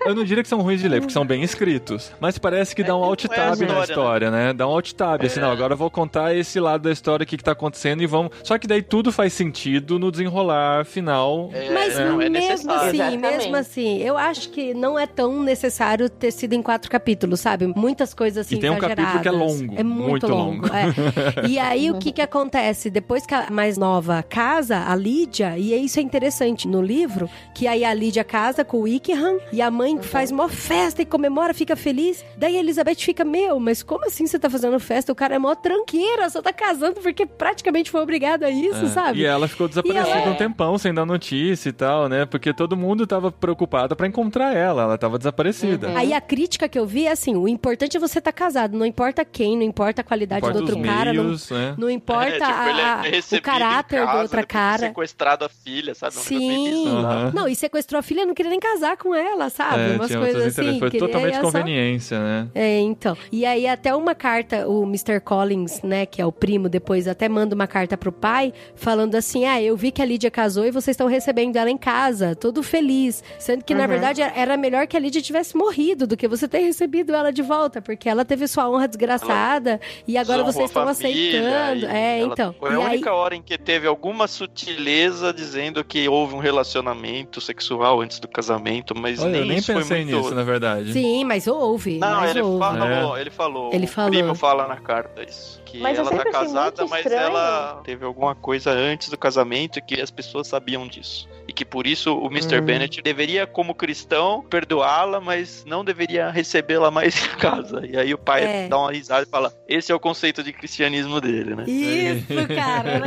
Eu não diria que são ruins de ler, porque são bem escritos. Mas parece que dá um É, alt não é tab na história, história, né? Dá um alt tab, assim, não, agora eu vou contar esse lado da história, o que, que tá acontecendo e vamos. Só que daí tudo faz sentido no desenrolar final. É, Mas não é mesmo assim, Exatamente. mesmo assim, eu acho que não é tão necessário ter sido em quatro capítulos, sabe? Muitas coisas assim E tem um capítulo que é longo, É muito, muito longo. longo. é. E aí, o que que acontece? Depois que a mais nova casa, a Lídia, e isso é interessante no livro, que aí a Lídia casa com o Wickham, e a mãe faz uma festa e comemora, fica feliz. Daí a Elizabeth fica, meu, mas como assim você tá fazendo festa? O cara é mó tranqueira, só tá casando porque praticamente foi obrigado a isso, É. sabe? E ela ficou desaparecida ela- um tempão sem dar notícia e tal, né? Porque todo mundo tava preocupado pra encontrar ela, ela tava desaparecida. Aí a crítica que eu vi é assim: o importante é você estar casado, não importa quem, não importa a qualidade Importa do outro cara, não, meios, né? não importa É, tipo, é a- a- o caráter casa, do outro cara. sequestrado a filha, sabe? Sim. Aham. Não, e sequestrou a filha, não queria nem casar com ela, sabe? É, Umas tinha coisas assim. Foi totalmente só- conveniência, né? É, então. E aí até uma carta, o Mr. Collins, né, que é o primo, depois até manda uma carta pro pai, falando assim, ah, eu vi que a Lídia casou e vocês estão recebendo ela em casa, todo feliz. Sendo que, na verdade, era melhor que a Lídia tivesse morrido do que você ter recebido ela de volta, porque ela teve sua honra desgraçada e agora Desonrou vocês estão aceitando. É, ela- então. Foi E a aí- única hora em que teve alguma sutileza dizendo que houve um relacionamento sexual antes do casamento, mas Olha, nem eu nem isso pensei muito... nisso, na verdade. Sim, mas houve. Não, mas ele houve. falou, ele falou. Ele o falou. primo fala na carta isso. Que Mas ela tá casada, mas estranho. ela teve alguma coisa antes do casamento que as pessoas sabiam disso. E que por isso o Mr. Hum. Bennet deveria, como cristão, perdoá-la, mas não deveria recebê-la mais em casa. E aí o pai É. dá uma risada e fala: esse é o conceito de cristianismo dele, né? Isso, cara.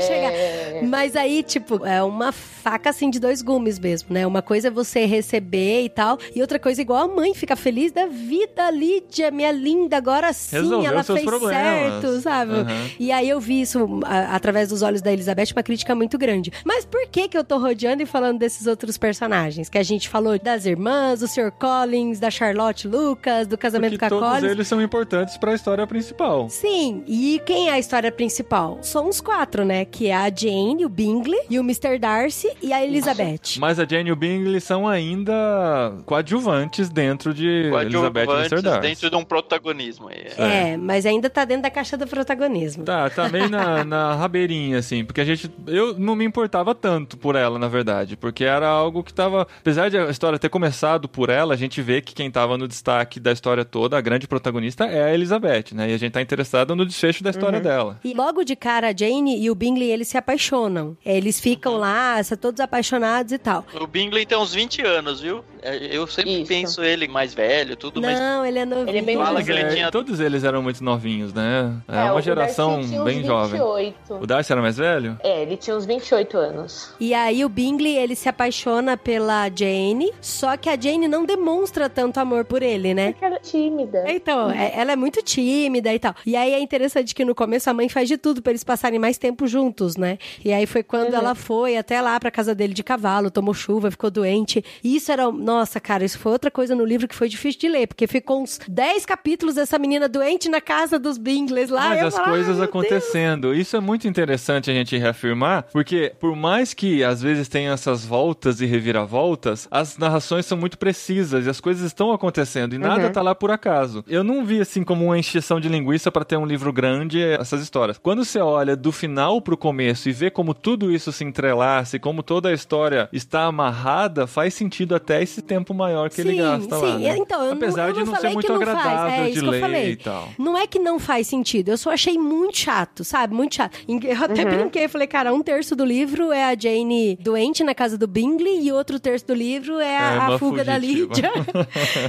Chegar. É. Mas aí, tipo, é uma faca assim de dois gumes mesmo, né? Uma coisa é você receber e tal, e outra coisa, igual a mãe fica feliz da vida, Lídia, minha linda, agora sim Resolveu ela seus fez problemas. certo, sabe? Aham. E aí eu vi isso a- através dos olhos da Elizabeth, uma crítica muito grande. Mas por que que eu tô rodeando e falando desses outros personagens? Que a gente falou das irmãs, do Sr. Collins, da Charlotte Lucas, do casamento Porque com a todos Collins. eles são importantes pra história principal. Sim, e quem é a história principal? São os quatro, né? Que é a Jane, o Bingley, e o Mr. Darcy e a Elizabeth. Mas a Jane e o Bingley são ainda coadjuvantes dentro de Elizabeth e Mr. Darcy. dentro de um protagonismo. É. É, mas ainda tá dentro da caixa do protagonismo. Tá, tá meio na, na rabeirinha, assim, porque a gente. Eu não me importava tanto por ela, na verdade, porque era algo que tava. Apesar de a história ter começado por ela, a gente vê que quem tava no destaque da história toda, a grande protagonista, é a Elizabeth, né? E a gente tá interessado no desfecho da história dela. E logo de cara, a Jane e o Bingley, eles se apaixonam. Eles ficam lá, são todos apaixonados e tal. O Bingley tem uns 20 anos, viu? É, Eu sempre Isso. penso ele mais velho, tudo, mas Não, ele é novinho. Ele é bem Fala que ele tinha- Todos eles eram muito novinhos, né? É, o uma geração tinha uns bem jovem. 28. O Darcy era mais velho? É, ele tinha uns 28 anos. E aí o Bingley, ele se apaixona pela Jane, só que a Jane não demonstra tanto amor por ele, né? Porque ela é tímida. Então, é- ela é muito tímida e tal. E aí é interessante que no começo a mãe faz de tudo pra eles passarem mais tempo juntos, né? E aí foi quando Uhum. ela foi até lá pra casa dele de cavalo, tomou chuva, ficou doente. E isso era, nossa, cara, isso foi outra coisa no livro que foi difícil de ler, porque ficou uns 10 capítulos dessa menina doente na casa dos Bingleys lá. Mas as coisas "Ai, meu acontecendo. Isso é muito interessante a gente reafirmar, porque por mais que às vezes tenha essas voltas e reviravoltas, as narrações são muito precisas e as coisas estão acontecendo e nada tá lá por acaso. Eu não vi assim como uma encheção de linguiça para ter um livro grande essas histórias. Quando você olha do final pro começo e vê como tudo isso se entrelaça e como toda a história está amarrada, faz sentido até esse tempo maior que ele Sim, gasta lá. sim. né? Então, eu não- Apesar eu de não não ser muito que não faz. agradável É de ler falei. e tal. Não é que não faz sentido, eu só achei muito chato, sabe? Muito chato. Eu até brinquei, falei, cara, um terço do livro é a Jane doente na casa do Bingley e outro terço do livro é a, É, a fuga da fugitiva. Lídia.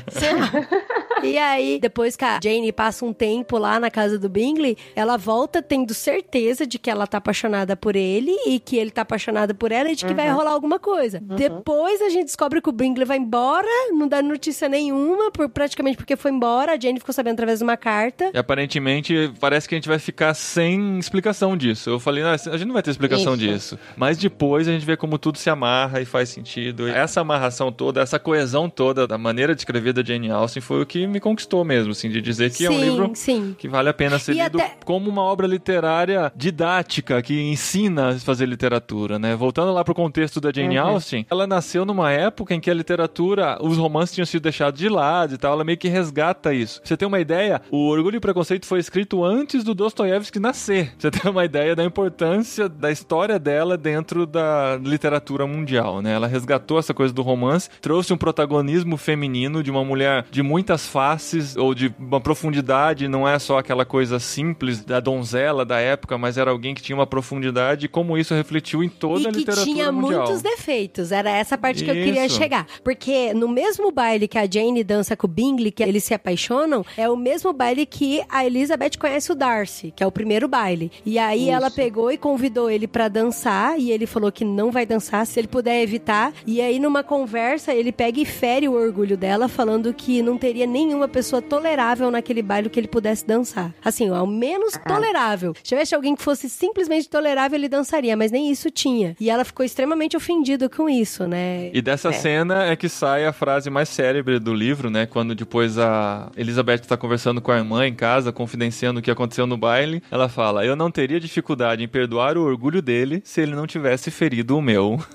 E aí, depois que a Jane passa um tempo lá na casa do Bingley, ela volta tendo certeza de que ela tá apaixonada por ele e que ele tá apaixonado por ela e de que vai rolar alguma coisa. Depois a gente descobre que o Bingley vai embora, não dá notícia nenhuma, por, praticamente porque foi embora. A Jane ficou sabendo através de uma carta. E aparentemente parece que a gente vai ficar sem explicação disso. Eu falei, "Ah, a gente não vai ter explicação Isso. disso. Mas depois a gente vê como tudo se amarra e faz sentido. Essa amarração toda, essa coesão toda da maneira de escrever da Jane Austen foi o que me conquistou mesmo, assim, de dizer que sim, é um livro sim. que vale a pena ser E lido até- como uma obra literária didática que ensina a fazer literatura, né? Voltando lá pro contexto da Jane Uhum. Austen, ela nasceu numa época em que a literatura, os romances tinham sido deixados de lado e tal, ela meio que resgata isso. Pra você tem uma ideia, o Orgulho e Preconceito foi escrito antes do Dostoiévski nascer. Pra Você tem uma ideia da importância da história dela dentro da literatura mundial, né? Ela resgatou essa coisa do romance, trouxe um protagonismo feminino de uma mulher de muitas faces ou de uma profundidade, não é só aquela coisa simples da donzela da época, mas era alguém que tinha uma profundidade e como isso refletiu em toda e a que literatura tinha mundial. muitos defeitos. Era essa parte que eu queria chegar. Porque no mesmo baile que a Jane dança com o Bingley, que eles se apaixonam, é o mesmo baile que a Elizabeth conhece o Darcy, que é o primeiro baile. E aí Isso. ela pegou e convidou ele pra dançar, e ele falou que não vai dançar se ele puder evitar. E aí numa conversa, ele pega e fere o orgulho dela, falando que não teria nenhuma pessoa tolerável naquele baile que ele pudesse dançar. Assim, ao menos tolerável. Se tivesse alguém que fosse simplesmente tolerável, ele dançaria, mas nem isso tinha. E ela ficou extremamente ofendida com isso, né? E dessa É. cena é que sai a frase mais célebre do livro, né? Quando depois a Elizabeth está conversando com a irmã em casa, confidenciando o que aconteceu no baile, ela fala: Eu não teria dificuldade em perdoar o orgulho dele se ele não tivesse ferido o meu.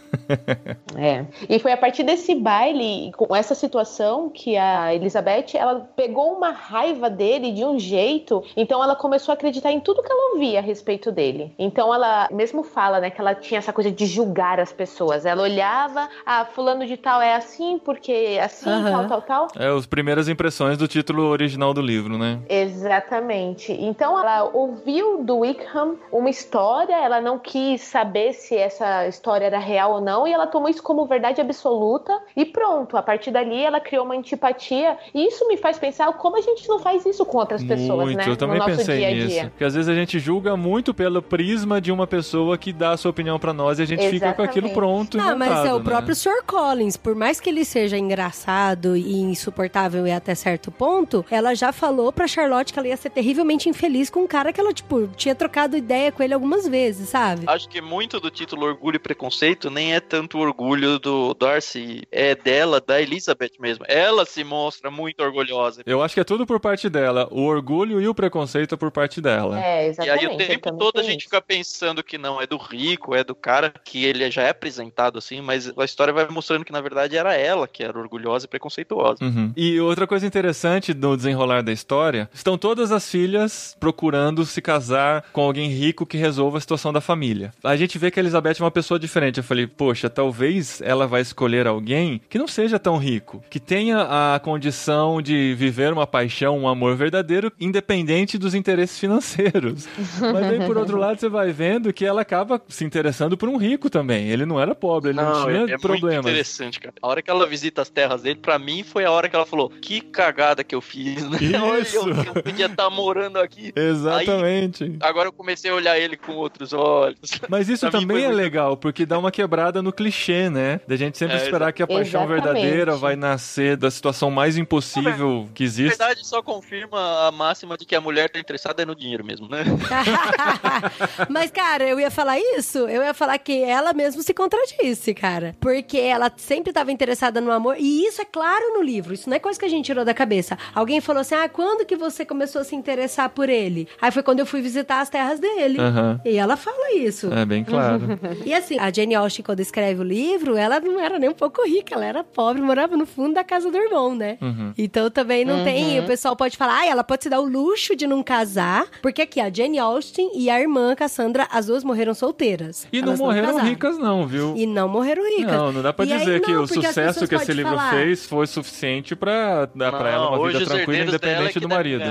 É. E foi a partir desse baile, com essa situação, que a Elizabeth, ela pegou uma raiva dele de um jeito, então ela começou a acreditar em tudo que ela ouvia a respeito dele. Então ela mesmo fala, né, que ela tinha essa coisa de julgar as pessoas. Ela olhava, ah, fulano de tal é assim, porque assim, Aham. tal, tal, tal. É as primeiras impressões do título original do livro, né? Exatamente. Então ela ouviu do Wickham uma história, ela não quis saber se essa história era real ou não, e ela tomou isso como verdade absoluta e pronto. A partir dali ela criou uma antipatia, e isso me faz pensar como a gente não faz isso com outras pessoas, muito, né? eu também no nosso pensei dia a nisso. dia. Porque às vezes a gente julga muito pelo prisma de uma pessoa que dá a sua opinião pra nós e a gente fica com aquilo Exatamente. pronto Ah, mas é o né? próprio Sr. Collins, por mais que ele seja engraçado e insuportável e até certo ponto, ela já falou pra Charlotte que ela ia ser terrivelmente infeliz com um cara que ela, tipo, tinha trocado ideia com ele algumas vezes, sabe? Acho que muito do título Orgulho e Preconceito nem é tanto orgulho do Darcy, é dela, da Elizabeth mesmo. Ela se mostra muito orgulhosa. Eu acho que é tudo por parte dela. O orgulho e o preconceito é por parte dela. É, E exatamente. aí o tempo todo a gente isso. fica pensando que não, é do rico, é do cara, que ele já é apresentado assim, mas a história vai mostrando que na verdade era ela que era orgulhosa e preconceituosa. Uhum. E outra coisa interessante no desenrolar da história, estão todas as filhas procurando se casar com alguém rico que resolva a situação da família. A gente vê que a Elizabeth é uma pessoa diferente. Eu falei, poxa, talvez ela vai escolher alguém que não seja tão rico, que tenha a condição de viver uma paixão, um amor verdadeiro, independente dos interesses financeiros. Mas aí, por outro lado, você vai vendo que ela acaba se interessando por um rico também. Ele não era pobre, ele não, tinha é, é muito interessante, cara. A hora que ela visita as terras dele, pra mim foi a hora que ela falou: que cagada que eu fiz, né? Olha, Isso. eu, eu podia estar morando aqui. Exatamente. Agora eu comecei a olhar ele com outros olhos. Mas isso também é muito- legal, porque dá uma quebrada no clichê, né? Da gente sempre É, esperar que a paixão Exatamente. verdadeira vai nascer da situação mais impossível que Na existe. verdade, só confirma a máxima de que a mulher tá interessada é no dinheiro mesmo, né? Mas, cara, eu ia falar isso, eu ia falar que ela mesmo se contradisse, cara. Porque ela sempre estava interessada no amor, e isso é claro no livro, isso não é coisa que a gente tirou da cabeça. Alguém falou assim: ah, quando que você começou a se interessar por ele? Aí foi quando eu fui visitar as terras dele. Aham. E ela fala isso. É bem claro. E assim, a Jane Austen, quando escreve o livro, ela não era nem um pouco rica, ela era pobre, morava no fundo da casa do irmão, né? Uhum. Então também não tem. O pessoal pode falar, ah, ela pode se dar o luxo de não casar, porque aqui a Jane Austen e a irmã Cassandra, as duas morreram solteiras. E não morreram casaram. ricas, não, viu? E não morreram ricas. Não, não dá pra E aí, dizer que não, o sucesso que esse livro falar. fez foi suficiente pra dar pra ela uma vida tranquila, é independente que do marido.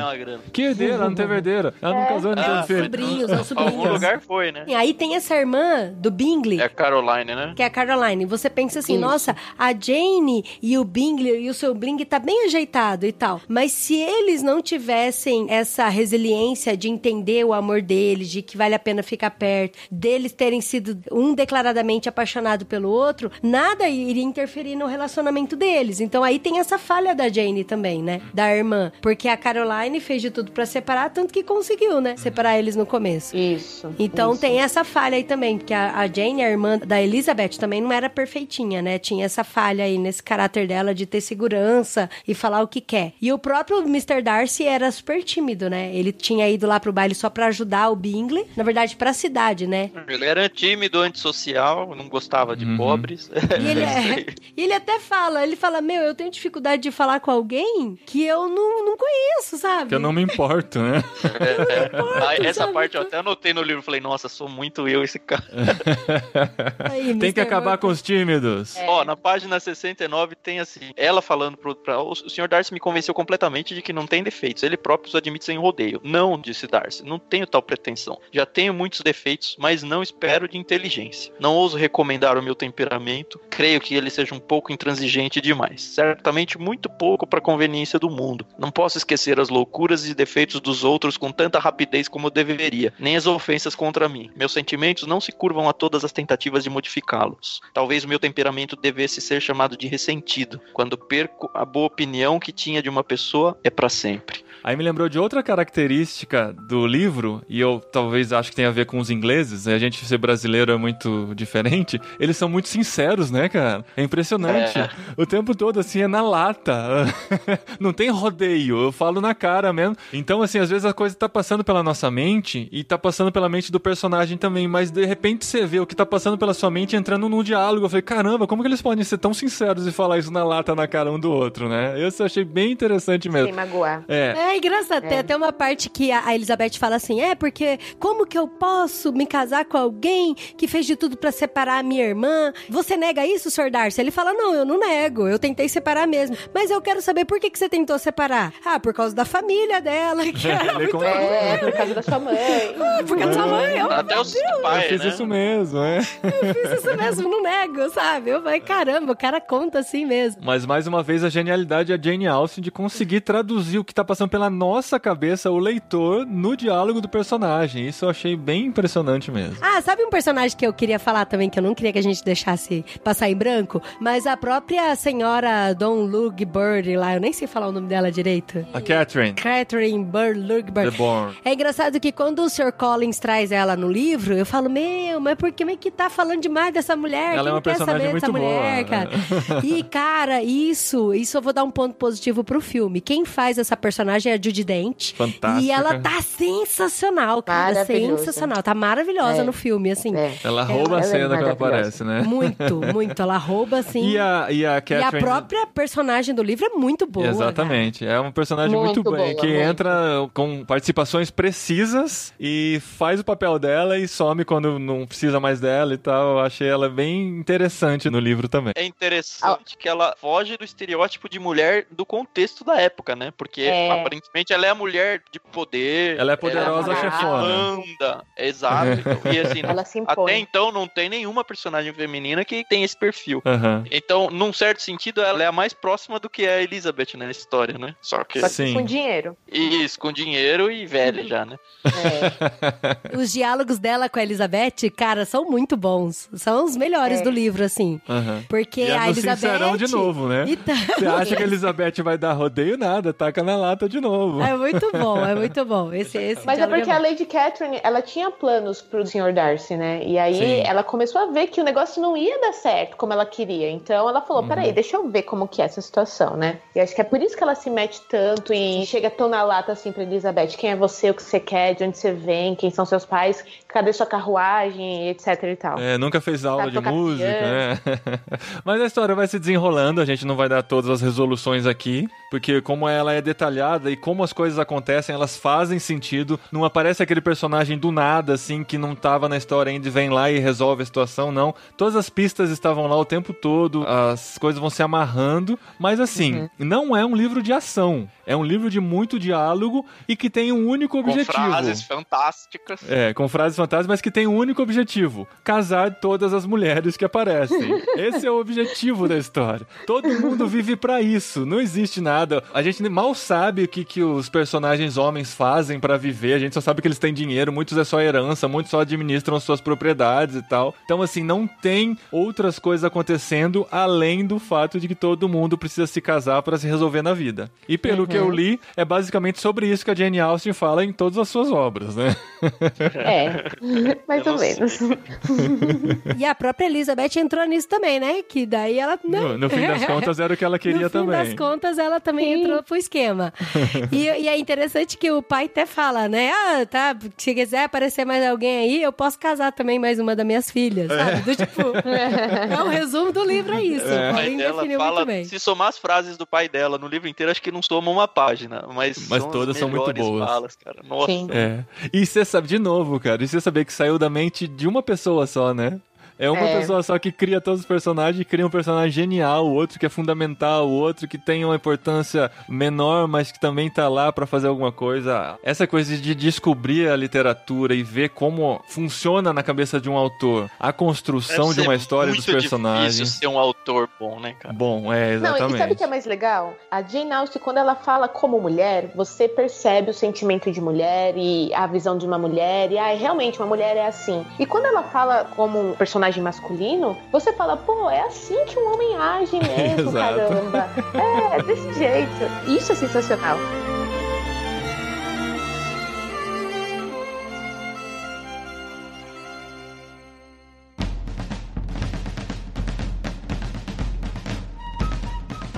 Que herdeira? Ela não teve herdeira. Ela não casou, não Ah, teve filho. Sobrinhos, Algum sobrinhos. lugar foi, né? E aí tem essa irmã do Bingley, É a Caroline, né? que é a Caroline. Você pensa assim, Isso. nossa, a Jane e o Bingley e o seu Bling tá bem ajeitado e tal. Mas se eles não tivessem essa resiliência de entender o amor deles, de que vale a pena ficar perto, deles terem sido um declaradamente apaixonado pelo outro, nada iria interferir no relacionamento deles. Então aí tem essa falha da Jane também, né? Da irmã. Porque a Caroline fez de tudo pra separar, tanto que conseguiu, né? Separar eles no começo. Isso. Então isso. tem essa falha aí também, porque a, a Jane, a irmã da Elizabeth, também não era perfeitinha, né? Tinha essa falha aí nesse caráter dela de ter segurança e falar o que quer. E o próprio Mr. Darcy era super tímido, né? Ele tinha ido lá pro baile só pra ajudar o Bingley, na verdade, pra cidade, né? Ele era tímido, antissocial, não gostava de Uhum. pobres. E ele, é- ele até fala, ele fala, meu, eu tenho dificuldade de falar com alguém que eu não, não conheço, sabe? Que eu não me importo, né? Ah, essa sabe? parte eu até anotei no livro, falei, nossa, sou muito eu esse cara. Aí, Tem que acabar com os tímidos. Ó, na página 69 tem assim, ela falando pro, pra, o Sr. Darcy me convenceu completamente de que não tem defeitos. Ele próprio os admite sem rodeio. Não, disse Darcy, não tenho tal pretensão. Já tenho muitos defeitos, mas não espero de inteligência. Não ouso recomendar o meu temperamento. Creio que ele seja um pouco intransigente demais. Certamente muito pouco para conveniência do mundo. Não posso esquecer as loucuras e defeitos dos outros com tanta rapidez como deveria, nem as ofensas contra mim. Meus sentimentos não se curvam a todas as tentativas de modificá-los. Talvez o meu temperamento devesse ser chamado de ressentido. Quando perco a boa opinião que tinha de uma pessoa, é para sempre. Aí me lembrou de outra característica do livro, e eu talvez acho que tenha a ver com os ingleses, né? a gente ser brasileiro é muito diferente. Eles são muito sinceros, né, cara? É impressionante. É. O tempo todo, assim, é na lata. Não tem rodeio, eu falo na cara mesmo. Então, assim, às vezes a coisa tá passando pela nossa mente e tá passando pela mente do personagem também, mas de repente você vê o que tá passando pela sua mente entrando num diálogo. Eu falei, caramba, como que eles podem ser tão sinceros e falar isso na lata na cara um do outro, né? Isso eu achei bem interessante Sem mesmo. magoar. É. É engraçado, tem até uma parte que a Elizabeth fala assim: é, porque como que eu posso me casar com alguém que fez de tudo pra separar a minha irmã? Você nega isso, Sr. Darcy? Ele fala: não, eu não nego, eu tentei separar mesmo. Mas eu quero saber por que, que você tentou separar. Ah, por causa da família dela, que era Ele muito É, por causa da sua mãe. por causa da sua mãe. Eu, Até os Eu pais, fiz né? isso mesmo, é. eu fiz isso mesmo, não nego, sabe? Eu falei: caramba, o cara conta assim mesmo. Mas mais uma vez a genialidade é a Jane Austen de conseguir traduzir o que tá passando pela nossa cabeça, o leitor, no diálogo do personagem. Isso eu achei bem impressionante mesmo. Ah, sabe um personagem que eu queria falar também, que eu não queria que a gente deixasse passar em branco? Mas a própria senhora Don Lug Bird lá, eu nem sei falar o nome dela direito. A Catherine, Catherine Bird Lug The Bird. Born. É engraçado que quando o Sr. Collins traz ela no livro, eu falo, meu, mas por que meio que tá falando demais dessa mulher? Ela é Quem uma quer personagem saber dessa muito mulher, boa, cara? né? E, cara, isso, isso eu vou dar um ponto positivo pro filme. Quem faz essa personagem é a Judy Dent. Fantástica. E ela tá sensacional, cara. Sensacional. Tá maravilhosa É. no filme, assim. É. Ela Ela- rouba a ela é cena quando ela aparece, né? Muito, muito. Ela rouba, assim. E a, e a E a Catherine... própria personagem do livro é muito boa. Exatamente. É um personagem muito, Muito bem, boa, que muito. entra com participações precisas e faz o papel dela e some quando não precisa mais dela e tal. Eu achei ela bem interessante no livro também. É interessante que ela foge do estereótipo de mulher do contexto da época, né? Porque É. aparentemente ela é a mulher de poder. Ela é poderosa ela é a chefona. Manda. Exato. Então, e assim, Ela se até impõe. então não tem nenhuma personagem feminina que tem esse perfil. Aham. Então, num certo sentido, ela é a mais próxima do que é a Elizabeth né, na história, né? Só que Só que Sim. com dinheiro. isso, com dinheiro e velha já, né? É. Os diálogos dela com a Elizabeth, cara, são muito bons. São os melhores É. do livro, assim. Aham. Porque E é a Elizabeth. sincerão de novo, né? Então- Você acha que a Elizabeth vai dar rodeio? Nada, taca na lata de novo. É muito bom, é muito bom. Esse, esse Mas é porque a bom. Lady Catherine, ela tinha planos pro Sr. Darcy, né? E aí Sim. ela começou a ver que o negócio não ia dar certo como ela queria. Então ela falou: Uhum. peraí, deixa eu ver como que é essa situação, né? E acho que é por isso que ela se mete tanto e chega tão na lata assim pra Elizabeth: quem é você, o que você quer, de onde você vem, quem são seus pais, cadê sua carruagem, etc e tal. É, nunca fez aula Sabe de música, né? Mas a história vai se desenrolando, a gente não vai dar todas as resoluções aqui, porque como ela é detalhada e como as coisas acontecem, elas fazem sentido. Não aparece aquele personagem do nada, assim, que não tava na história ainda e vem lá e resolve a situação, não. Todas as pistas estavam lá o tempo todo, as coisas vão se amarrando, mas assim, não é um livro de ação. É um livro de muito diálogo e que tem um único Com objetivo. frases fantásticas. É, com frases fantásticas, mas que tem um único objetivo: casar todas as mulheres que aparecem. Esse é o objetivo da história. Todo mundo vive pra isso. Não existe nada. A gente mal sabe o que, que os personagens homens fazem pra viver, a gente só sabe que eles têm dinheiro, muitos é só herança, muitos só administram suas propriedades e tal. Então, assim, não tem outras coisas acontecendo além do fato de que todo mundo precisa se casar pra se resolver na vida. E pelo que eu li, é basicamente sobre isso que a Jane Austen fala em todas as suas obras, né? É, mais Eu ou menos. E a própria Elizabeth entrou nisso também, né? Que daí ela. né? No, no fim das contas, era o que ela queria no fim também. das contas, ela também Sim. entrou pro esquema. e, e é interessante que o pai até fala, né? Ah, tá, se quiser aparecer mais alguém aí, eu posso casar também mais uma das minhas filhas, sabe? Do tipo, é o resumo do livro, é isso. O O pai dela definiu fala, muito bem. se somar as frases do pai dela no livro inteiro, acho que não soma uma página, mas, Mas são as todas são muito boas. falas, cara. Nossa. Sim. É. E você sabe, de novo, cara, e você saber que saiu da mente de uma pessoa só, né? É uma É. pessoa só que cria todos os personagens, cria um personagem genial, o outro que é fundamental, o outro que tem uma importância menor, mas que também tá lá pra fazer alguma coisa. Essa coisa de descobrir a literatura e ver como funciona na cabeça de um autor a construção de uma história muito dos personagens. difícil ser um autor bom, né, cara? Bom, é, Não, exatamente. e sabe o que é mais legal? A Jane Austen, quando ela fala como mulher, você percebe o sentimento de mulher e a visão de uma mulher. E, ai, realmente, uma mulher é assim. E quando ela fala como um personagem masculino, você fala, pô, é assim que um homem age mesmo, caramba. É, desse jeito. Isso é sensacional.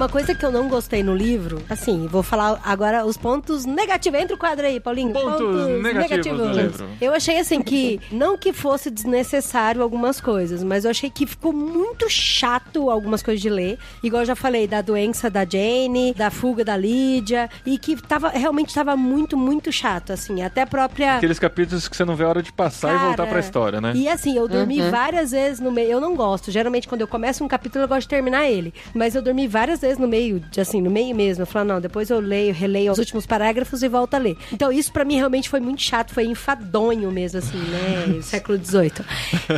Uma coisa que eu não gostei no livro, assim, vou falar agora os pontos negativos. Entra o quadro aí, Paulinho. Pontos negativos do livro. Eu achei assim que, não que fosse desnecessário algumas coisas, mas eu achei que ficou muito chato algumas coisas de ler. Igual eu já falei, da doença da Jane, da fuga da Lídia, e que tava, realmente tava muito, muito chato, assim. Até a própria. Aqueles capítulos que você não vê a hora de passar e Cara, voltar pra história, né? E assim, eu dormi várias vezes no meio. Eu não gosto. Geralmente, quando eu começo um capítulo, eu gosto de terminar ele. Mas eu dormi várias vezes no meio, de, assim, no meio mesmo. Eu falo, não, depois eu leio, releio os últimos parágrafos e volto a ler. Então, isso pra mim realmente foi muito chato, foi enfadonho mesmo, assim, né? Século XVIII.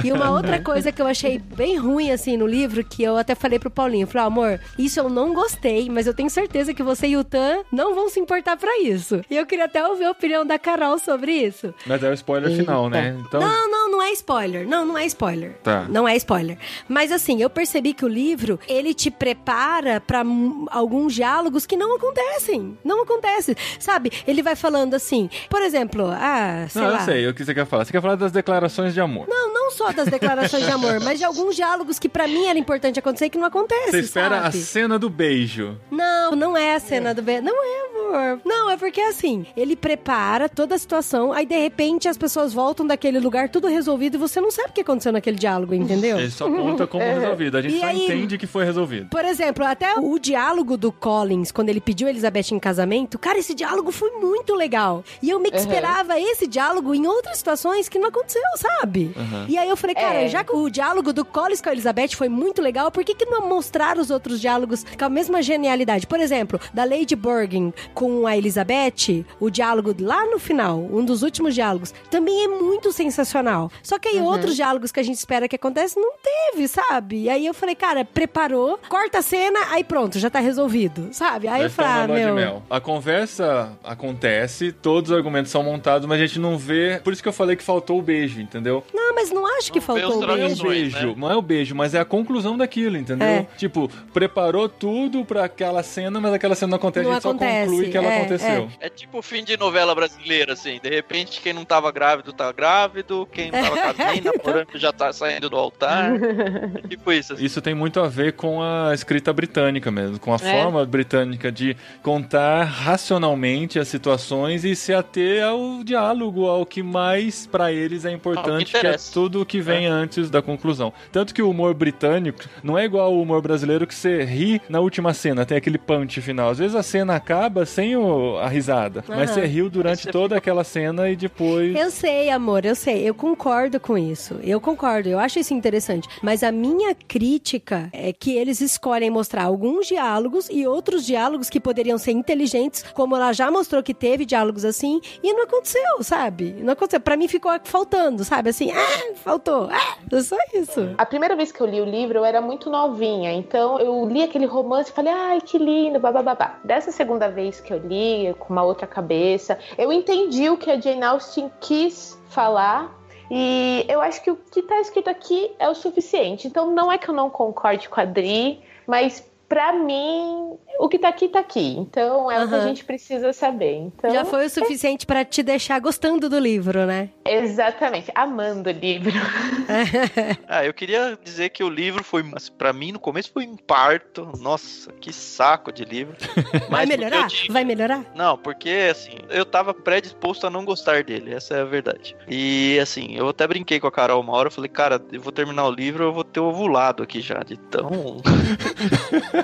E uma outra coisa que eu achei bem ruim, assim, no livro, que eu até falei pro Paulinho, eu falei, amor, isso eu não gostei, mas eu tenho certeza que você e o Tan não vão se importar pra isso. E eu queria até ouvir a opinião da Carol sobre isso. Mas é o spoiler final, né? Então, Não, não, não é spoiler. Não, não é spoiler. Tá. Não é spoiler. Mas assim, eu percebi que o livro, ele te prepara pra alguns diálogos que não acontecem. Não acontece. Sabe? Ele vai falando assim, por exemplo, ah, sei não, lá. eu sei o que você quer falar. Você quer falar das declarações de amor. Não, não só das declarações de amor, mas de alguns diálogos que pra mim era importante acontecer e que não acontece, Você espera a sabe? cena do beijo. Não, não é a cena do beijo. Não é, amor. Não, é porque assim, ele prepara toda a situação, aí de repente as pessoas voltam daquele lugar tudo resolvido e você não sabe o que aconteceu naquele diálogo, entendeu? Ele só conta como resolvido. A gente E só aí- entende que foi resolvido. Por exemplo, até o diálogo do Collins, quando ele pediu Elizabeth em casamento, cara, esse diálogo foi muito legal. E eu meio que Uhum. esperava esse diálogo em outras situações que não aconteceu, sabe? Uhum. E aí eu falei, cara, É. já que o diálogo do Collins com a Elizabeth foi muito legal, por que, que não mostrar os outros diálogos com a mesma genialidade? Por exemplo, da Lady Bergen com a Elizabeth, o diálogo lá no final, um dos últimos diálogos, também é muito sensacional. Só que aí Uhum. outros diálogos que a gente espera que aconteça, não teve, sabe? E aí eu falei, cara, preparou, corta a cena, aí pronto, já tá resolvido, sabe? Aí eu ah, meu... mel. A conversa acontece, todos os argumentos são montados, mas a gente não vê. Por isso que eu falei que faltou o beijo, entendeu? Não, mas não acho que Não faltou o Não é o beijo. Beijo, né? não é o beijo, mas é a conclusão daquilo, entendeu? É. Tipo, preparou tudo pra aquela cena, mas aquela cena não acontece, Não a gente acontece, só conclui que ela é, aconteceu. É tipo fim de novela brasileira, assim. De repente, quem não tava grávido tá grávido, quem não tava casado nem namorando já tá saindo do altar. É tipo isso. Assim. Isso tem muito a ver com a escrita britânica mesmo, com a É. forma britânica de contar racionalmente as situações e se ater ao diálogo, ao que mais pra eles é importante, que é interessa. tudo o que vem antes da conclusão. Tanto que o humor britânico não é igual ao humor brasileiro que você ri na última cena, tem aquele punch final. Às vezes a cena acaba sem o- a risada, mas Aham. você riu durante Você toda aquela cena e depois Eu sei, amor, eu sei. Eu concordo com isso. Eu concordo. Eu acho isso interessante. Mas a minha crítica é que eles escolhem mostrar alguns diálogos e outros diálogos que poderiam ser inteligentes, como ela já mostrou que teve diálogos assim, e não aconteceu, sabe? Não aconteceu. Pra mim ficou faltando, sabe? Assim, ah, faltou, ah, só isso. A primeira vez que eu li o livro, eu era muito novinha, então eu li aquele romance e falei, ai, que lindo, babá. Dessa segunda vez que eu li, com uma outra cabeça, eu entendi o que a Jane Austen quis falar e eu acho que o que está escrito aqui é o suficiente. Então não é que eu não concorde com a Dri, mas para mim, o que tá aqui tá aqui. Então é uhum. o que a gente precisa saber. Então, Já foi o suficiente é... para te deixar gostando do livro, né? Exatamente, amando o livro. ah, eu queria dizer que o livro foi, para mim, no começo foi um parto. Nossa, que saco de livro. Vai melhorar? Vai melhorar? Não, porque assim, eu tava predisposto a não gostar dele, essa é a verdade. E assim, eu até brinquei com a Carol uma hora, eu falei, cara, eu vou terminar o livro, eu vou ter ovulado aqui já, de tão.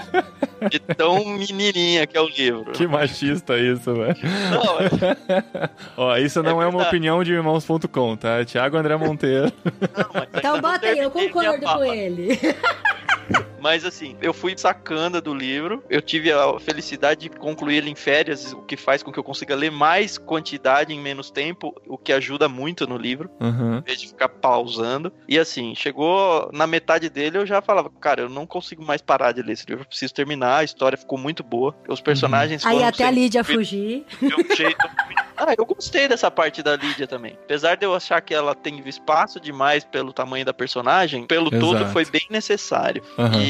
de tão menininha que é o livro. Que machista isso, velho. Não, é... Ó, isso não é, é uma opinião de irmãos.com, tá? Tiago André Monteiro. Não, então bota aí, eu concordo com ele. Mas assim, eu fui sacando do livro. Eu tive a felicidade de concluir ele em férias, o que faz com que eu consiga ler mais quantidade em menos tempo, o que ajuda muito no livro, uhum. em vez de ficar pausando. E assim, chegou na metade dele, eu já falava, cara, eu não consigo mais parar de ler esse livro, eu preciso terminar. A história ficou muito boa. Os personagens uhum. Aí até a Lídia fugir. De um jeito ah, eu gostei dessa parte da Lídia também. Apesar de eu achar que ela tem espaço demais pelo tamanho da personagem, pelo Exato. todo foi bem necessário. Uhum. E,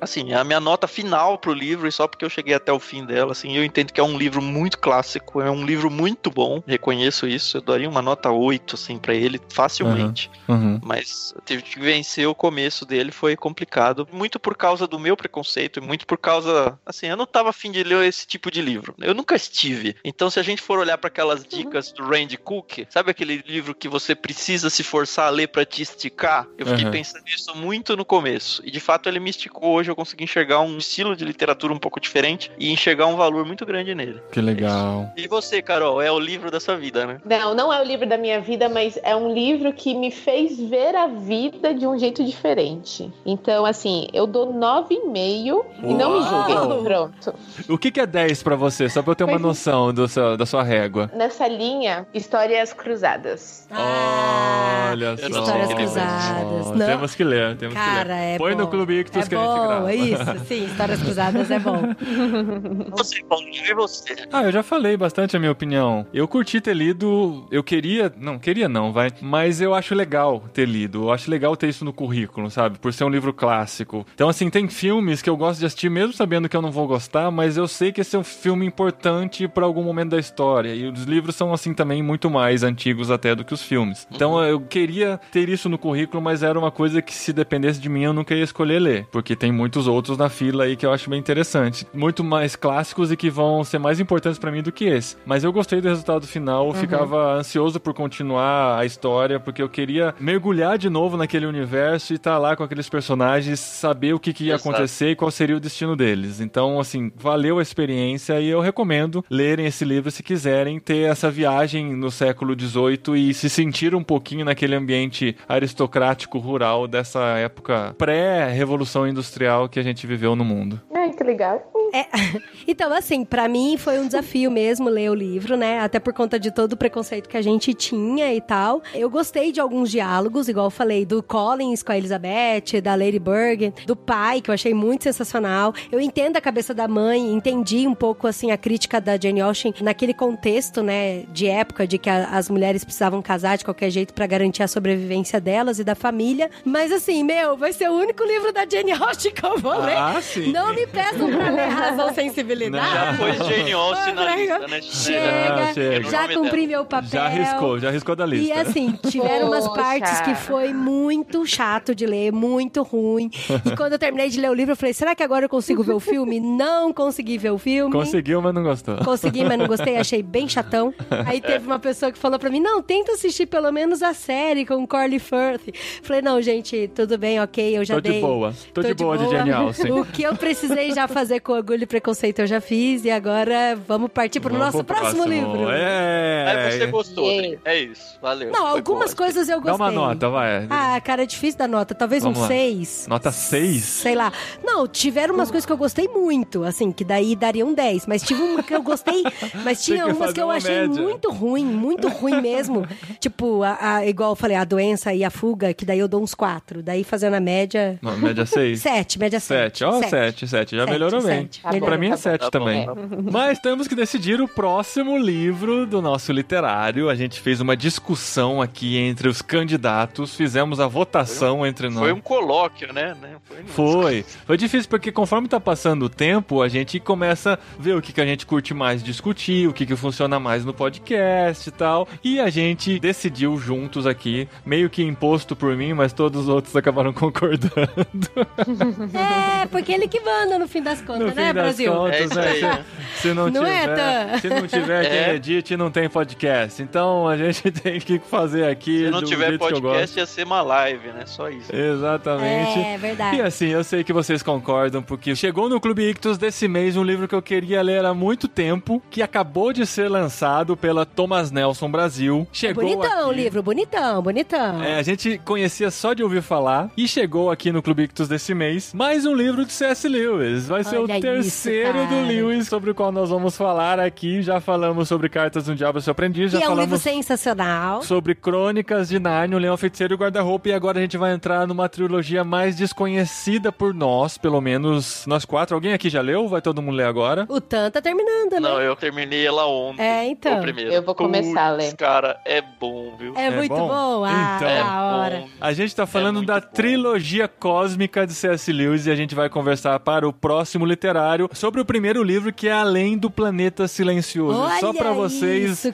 assim, a minha nota final pro livro, e só porque eu cheguei até o fim dela, assim, eu entendo que é um livro muito clássico, é um livro muito bom, reconheço isso. Eu daria uma nota 8, assim, para ele, facilmente. Uhum. Uhum. Mas tive que vencer o começo dele, foi complicado. Muito por causa do meu preconceito, e muito por causa, assim, eu não tava afim de ler esse tipo de livro. Eu nunca estive. Então, se a gente for olhar para aquelas dicas do Randy Cook. Sabe aquele livro que você precisa se forçar a ler para te esticar? Eu fiquei uhum. pensando nisso muito no começo. E de fato ele me Hoje eu consegui enxergar um estilo de literatura um pouco diferente e enxergar um valor muito grande nele. Que legal. E você, Carol, é o livro da sua vida, né? Não, não é o livro da minha vida, mas é um livro que me fez ver a vida de um jeito diferente. Então, assim, eu dou 9,5 e não me julguem. Pronto. O que, que é 10 para você? Só pra eu ter uma noção do seu, da sua régua. Nessa linha, Histórias Cruzadas. Ah, Olha só. Histórias Cruzadas. Oh, temos que ler, temos Cara, que ler. É Põe bom. no Clube Ictus é que bom, a gente grava. Isso, sim, Histórias Cruzadas é bom. Você, Paulinho, e você? Ah, eu já falei bastante a minha opinião. Eu curti ter lido, eu queria, não, queria não, vai, mas eu acho legal ter lido. Eu acho legal ter isso no currículo, sabe? Por ser um livro clássico. Então, assim, tem filmes que eu gosto de assistir mesmo sabendo que eu não vou gostar, mas eu sei que esse é um filme importante para algum momento da história. E os livros são assim também muito mais antigos até do que os filmes. Então uhum. eu queria ter isso no currículo, mas era uma coisa que se dependesse de mim eu nunca ia escolher ler, porque tem muitos outros na fila aí que eu acho bem interessante, muito mais clássicos e que vão ser mais importantes para mim do que esse. Mas eu gostei do resultado final, uhum. ficava ansioso por continuar a história, porque eu queria mergulhar de novo naquele universo e estar tá lá com aqueles personagens, saber o que, que ia Exato. acontecer e qual seria o destino deles. Então, assim, valeu a experiência e eu recomendo lerem esse livro se quiserem ter essa viagem no século XVIII e se sentir um pouquinho naquele ambiente aristocrático rural dessa época pré-revolução industrial que a gente viveu no mundo. Ai, que legal. É, então, assim, para mim foi um desafio mesmo ler o livro, né? Até por conta de todo o preconceito que a gente tinha e tal. Eu gostei de alguns diálogos, igual eu falei, do Collins com a Elizabeth, da Lady Bergen, do pai, que eu achei muito sensacional. Eu entendo a cabeça da mãe, entendi um pouco, assim, a crítica da Jane Austen naquele contexto, né, de época, de que a, as mulheres precisavam casar de qualquer jeito para garantir a sobrevivência delas e da família. Mas, assim, meu, vai ser o único livro da Jane Austen que eu vou ah, ler. Ah, sim. Não me peçam pra ler razão, sensibilidade. Já foi Jane Austen na lista, né? Chega, chega. já cumpri meu papel. Já arriscou, já arriscou da lista. E assim, tiveram umas partes que foi muito chato de ler, muito ruim. E quando eu terminei de ler o livro, eu falei, será que agora eu consigo ver o filme? Não consegui ver o filme. Conseguiu, mas não gostou. Consegui, mas não gostei, achei bem chatão. Aí teve uma pessoa que falou pra mim, não, tenta assistir pelo menos a série com o Corley Firth. Falei, não, gente, tudo bem, ok, eu já Tô dei. De boa. Tô, Tô de, boa, de boa Austen. O que eu precisei já fazer com o Orgulho e Preconceito eu já fiz e agora vamos partir pro Vamos nosso pro próximo, próximo. livro. É. Aí você gostou. É isso. Valeu. Não, algumas boa. coisas eu Dá gostei. uma nota, vai. Ah, cara, é difícil dar nota. Talvez Vamos um lá. 6. Nota 6? Sei lá. Não, tiveram umas coisas que eu gostei muito, assim, que daí daria um 10. Mas tive uma que eu gostei, mas tinha que umas que eu uma achei média. muito ruim, muito ruim mesmo. tipo, a, a- igual eu falei, a doença e a fuga, que daí eu dou uns 4. Daí fazendo a média. Não, média 6? 7, média 7. 7. Ó, 7, 7. Já Sete, melhorou bem. sete. Tá pra bom, mim é. 7 Tá bom, também. tá Mas temos que decidir o próximo livro do nosso literário. A gente fez uma discussão aqui entre os candidatos, fizemos a votação entre nós. Foi um colóquio, né? né? Foi. Foi. Foi difícil porque conforme tá passando o tempo, a gente começa a ver o que, que a gente curte mais discutir, o que, que funciona mais no podcast e tal. E a gente decidiu juntos aqui, meio que imposto por mim, mas todos os outros acabaram concordando. É, porque ele que manda no fim das No contas, fim né, das Brasil? contas, É isso né? aí, né? Se, se não, Não é, tiver, Tan? se não tiver quem É. edite, não tem podcast. Então a gente tem que fazer aqui Se não do tiver jeito que eu gosto. podcast, ia ser uma live, né? Só isso. Exatamente. É, verdade. E assim, eu sei que vocês concordam, porque chegou no Clube Ictus desse mês um livro que eu queria ler há muito tempo, que acabou de ser lançado pela Thomas Nelson Brasil. Chegou bonitão o aqui. livro, bonitão, bonitão. É, a gente conhecia só de ouvir falar e chegou aqui no Clube Ictus desse mês mais um livro de C.S. Lewis. Vai ser Olha o isso, terceiro do cara. Lewis sobre o qual nós vamos falar aqui. Já falamos sobre Cartas do Diabo, seu aprendiz, já que é um livro falamos sensacional. sobre Crônicas de Narnia, o Leão Feiticeiro e o Guarda-Roupa. E agora a gente vai entrar numa trilogia mais desconhecida por nós, pelo menos nós quatro. Alguém aqui já leu? Vai todo mundo ler agora? O Tan tá terminando, né? Não, eu terminei ela ontem. É, então. O primeiro. Eu vou começar a ler. Cara, é bom, viu? É, É muito bom? bom. Ah, Então. É da hora. bom. A gente tá falando muito da bom. trilogia cósmica de C.S. Lewis e a gente vai conversar para o próximo literário sobre o primeiro livro que é Além do Planeta Silencioso. Olha Só para vocês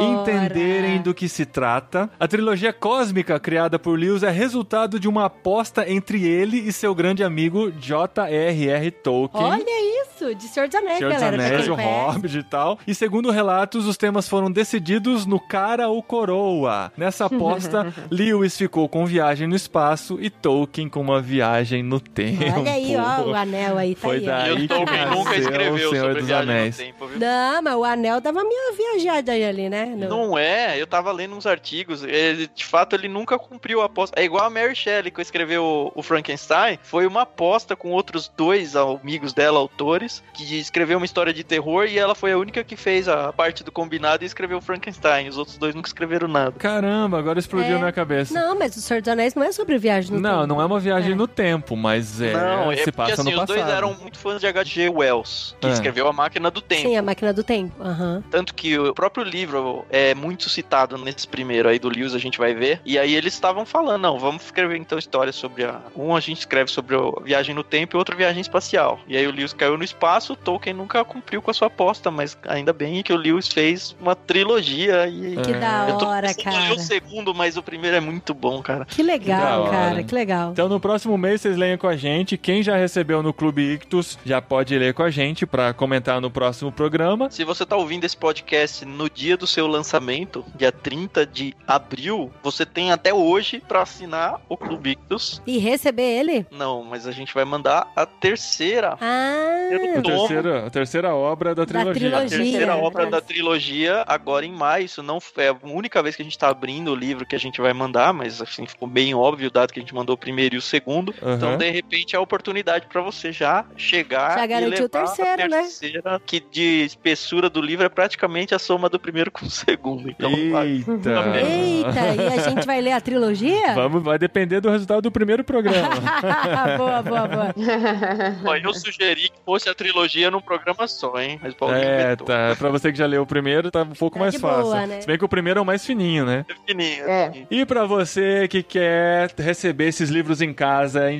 entenderem do que se trata. A trilogia cósmica criada por Lewis é resultado de uma aposta entre ele e seu grande amigo J.R.R. Tolkien. Olha isso, de Senhor dos Anéis, Senhor galera. Anéis, o. Hobbit e tal. E segundo relatos, os temas foram decididos no cara ou coroa. Nessa aposta, Lewis ficou com viagem no espaço e Tolkien com uma viagem no tempo. Olha aí, ó, o anel aí, tá Foi aí. daí. E o Tolkien nunca escreveu o Senhor sobre dos viagem Anéis. no tempo, viu? Não, mas o anel dava minha viajada ali, né? No- Não é, eu tava lendo uns artigos, ele, de fato ele nunca cumpriu a aposta. É igual a Mary Shelley que escreveu o, Frankenstein, foi uma aposta com outros dois amigos dela, autores, que escreveu uma história de terror e ela foi a única que fez a parte do combinado e escreveu o Frankenstein. Os outros dois nunca escreveram nada. Caramba, agora explodiu É. na minha cabeça. Não, mas o Senhor dos Anéis não é sobre viagem no Não, tempo. não é uma viagem É. no tempo, mas é, Não, é se porque passa assim, no os passado. dois eram muito fãs de H.G. Wells, que É. escreveu A Máquina do Tempo. Sim, a máquina do tempo. Aham. Tanto que o próprio livro é muito citado nesse primeiro aí do Lewis, a gente vai ver. E aí eles estavam falando, não, vamos escrever então histórias sobre a... Um a gente escreve sobre a viagem no tempo e outro viagem espacial. E aí o Lewis caiu no espaço, o Tolkien nunca cumpriu com a sua aposta, mas ainda bem que o Lewis fez uma trilogia e... É. Que da Eu tô hora, cara. o segundo, mas o primeiro é muito bom, cara. Que legal, Que da cara, que legal. Então no próximo mês vocês leiam com a gente. Quem já recebeu no Clube Ictus já pode ler com a gente pra comentar no próximo programa. Se você tá ouvindo esse podcast no dia do seu lançamento, dia 30 de abril, você tem até hoje pra assinar o Clube Ictus. E receber ele? Não, mas a gente vai mandar a terceira. Ah, Eu A terceira, a terceira obra da trilogia. A trilogia. terceira Magia, obra da trilogia, agora em maio. Isso não é a única vez que a gente tá abrindo o livro que a gente vai mandar, mas assim, ficou bem óbvio, dado que a gente mandou o primeiro e o segundo. Aham. Então, de repente, é a oportunidade pra você já chegar Já e garantiu o levar terceiro, a né? terceira, que de espessura do livro é praticamente a soma do primeiro com o segundo. Então, vai. Eita! Eita, e a gente vai ler a trilogia? Vamos, vai depender do resultado do primeiro programa. boa, boa, boa. Ó, eu sugeri que fosse a trilogia num programa só, hein? Mas o Paulinho é, tá. Pra você que já leu o primeiro, tá um pouco Tá mais fácil. boa, né? Se bem que o primeiro é o mais fininho, né? É fininho, É. assim. E pra você que quer receber esses livros em casa,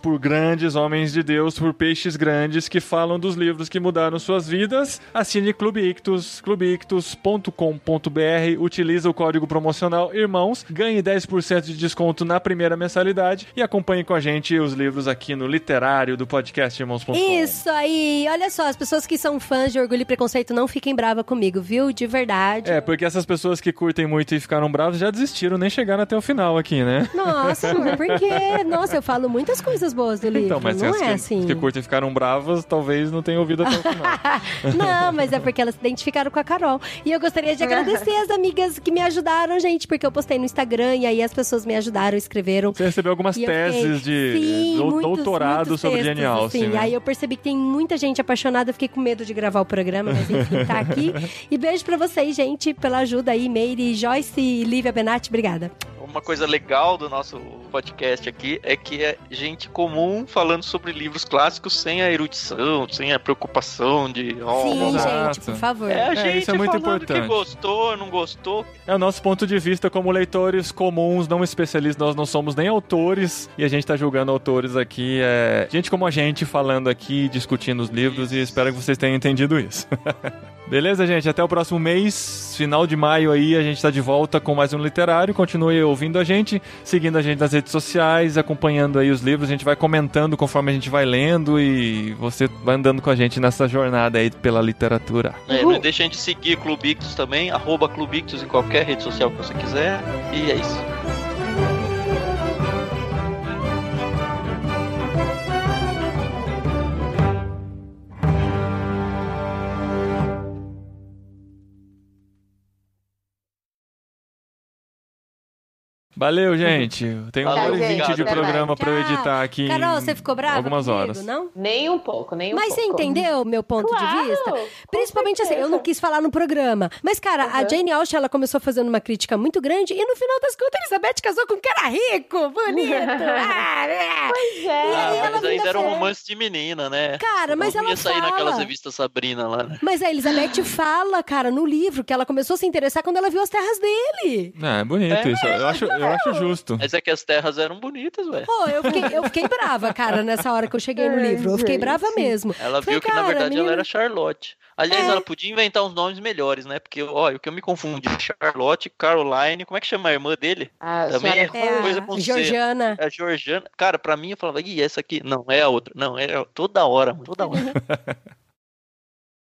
por grandes homens de Deus, por peixes grandes que falam dos livros que mudaram suas vidas, assine Clube Ictus, clubeictus.com.br, utiliza o código promocional Irmãos, ganhe 10% de desconto na primeira mensalidade e acompanhe com a gente os livros aqui no literário do podcast Irmãos.com. Isso aí, olha só, as pessoas que são fãs de Orgulho e Preconceito não fiquem bravas comigo, viu? De verdade. É, porque essas pessoas que curtem muito e ficaram bravas já desistiram, nem chegaram até o final aqui, né? Nossa, por quê? Nossa, eu falo muitas coisas boas do livro. Então, mas não as é que, assim. que curtem ficaram bravas, talvez não tenham ouvido até o final. Não, mas é porque elas se identificaram com a Carol. E eu gostaria de agradecer as amigas que me ajudaram, gente, porque eu postei no Instagram e aí as pessoas me ajudaram, escreveram. Você recebeu algumas eu fiquei- teses de Sim, muitos, doutorado muitos sobre textos, Jane Austen. assim. né? Aí eu percebi que tem muita gente apaixonada, eu fiquei com medo de gravar o programa, mas enfim, tá aqui. E beijo pra vocês, gente, pela ajuda aí, Meire, Joyce e Lívia Benatti, obrigada. Uma coisa legal do nosso podcast aqui é que é gente comum falando sobre livros clássicos sem a erudição, sem a preocupação de. ó, Sim, exato. gente, por favor. É a É, gente isso é muito falando importante. que gostou, não gostou. É o nosso ponto de vista como leitores comuns, não especialistas. Nós não somos nem autores e a gente tá julgando autores aqui. É gente como a gente falando aqui, discutindo os livros e espero que vocês tenham entendido isso. Beleza, gente? Até o próximo mês, final de maio aí, a gente tá de volta com mais um literário. Continue ouvindo a gente, seguindo a gente nas redes sociais, acompanhando aí os livros. A gente vai comentando conforme a gente vai lendo e você vai andando com a gente nessa jornada aí pela literatura. É, não deixa a gente seguir Clubictus também, arroba Clubictus em qualquer rede social que você quiser. E é isso. Valeu, gente. Tem uma hora e vinte de programa pra eu editar aqui. Carol, você ficou brava Algumas comigo, horas. não? Nem um pouco, nem um Mas você pouco. entendeu o meu ponto Claro, de vista? Principalmente assim, eu não quis falar no programa. Mas, cara, a Uhum. Jane Austen, ela começou fazendo uma crítica muito grande e no final das contas, a Elizabeth casou com um cara rico, bonito. ah, é. Pois é. aí Ah, mas ainda era um romance de menina, né? Cara, mas ela ia sair fala. naquelas revistas Sabrina lá, né? Mas a Elizabeth fala, cara, no livro, que ela começou a se interessar quando ela viu as terras dele. Ah, é bonito É. isso. Eu acho, eu acho justo. Mas é que as terras eram bonitas, velho. Pô, eu fiquei, eu fiquei brava, cara, nessa hora que eu cheguei no Ai, livro. Eu fiquei brava mesmo. Ela Falei, viu que, na verdade, menina- ela era Charlotte. Aliás, É. ela podia inventar uns nomes melhores, né? Porque, olha, o que eu me confundi, Charlotte, Caroline, como é que chama a irmã dele? A Também é É coisa a com C. Georgiana. É a Georgiana. Cara, pra mim, eu falava, ih, essa aqui. Não, é a outra. Não, é toda hora, mano, toda hora.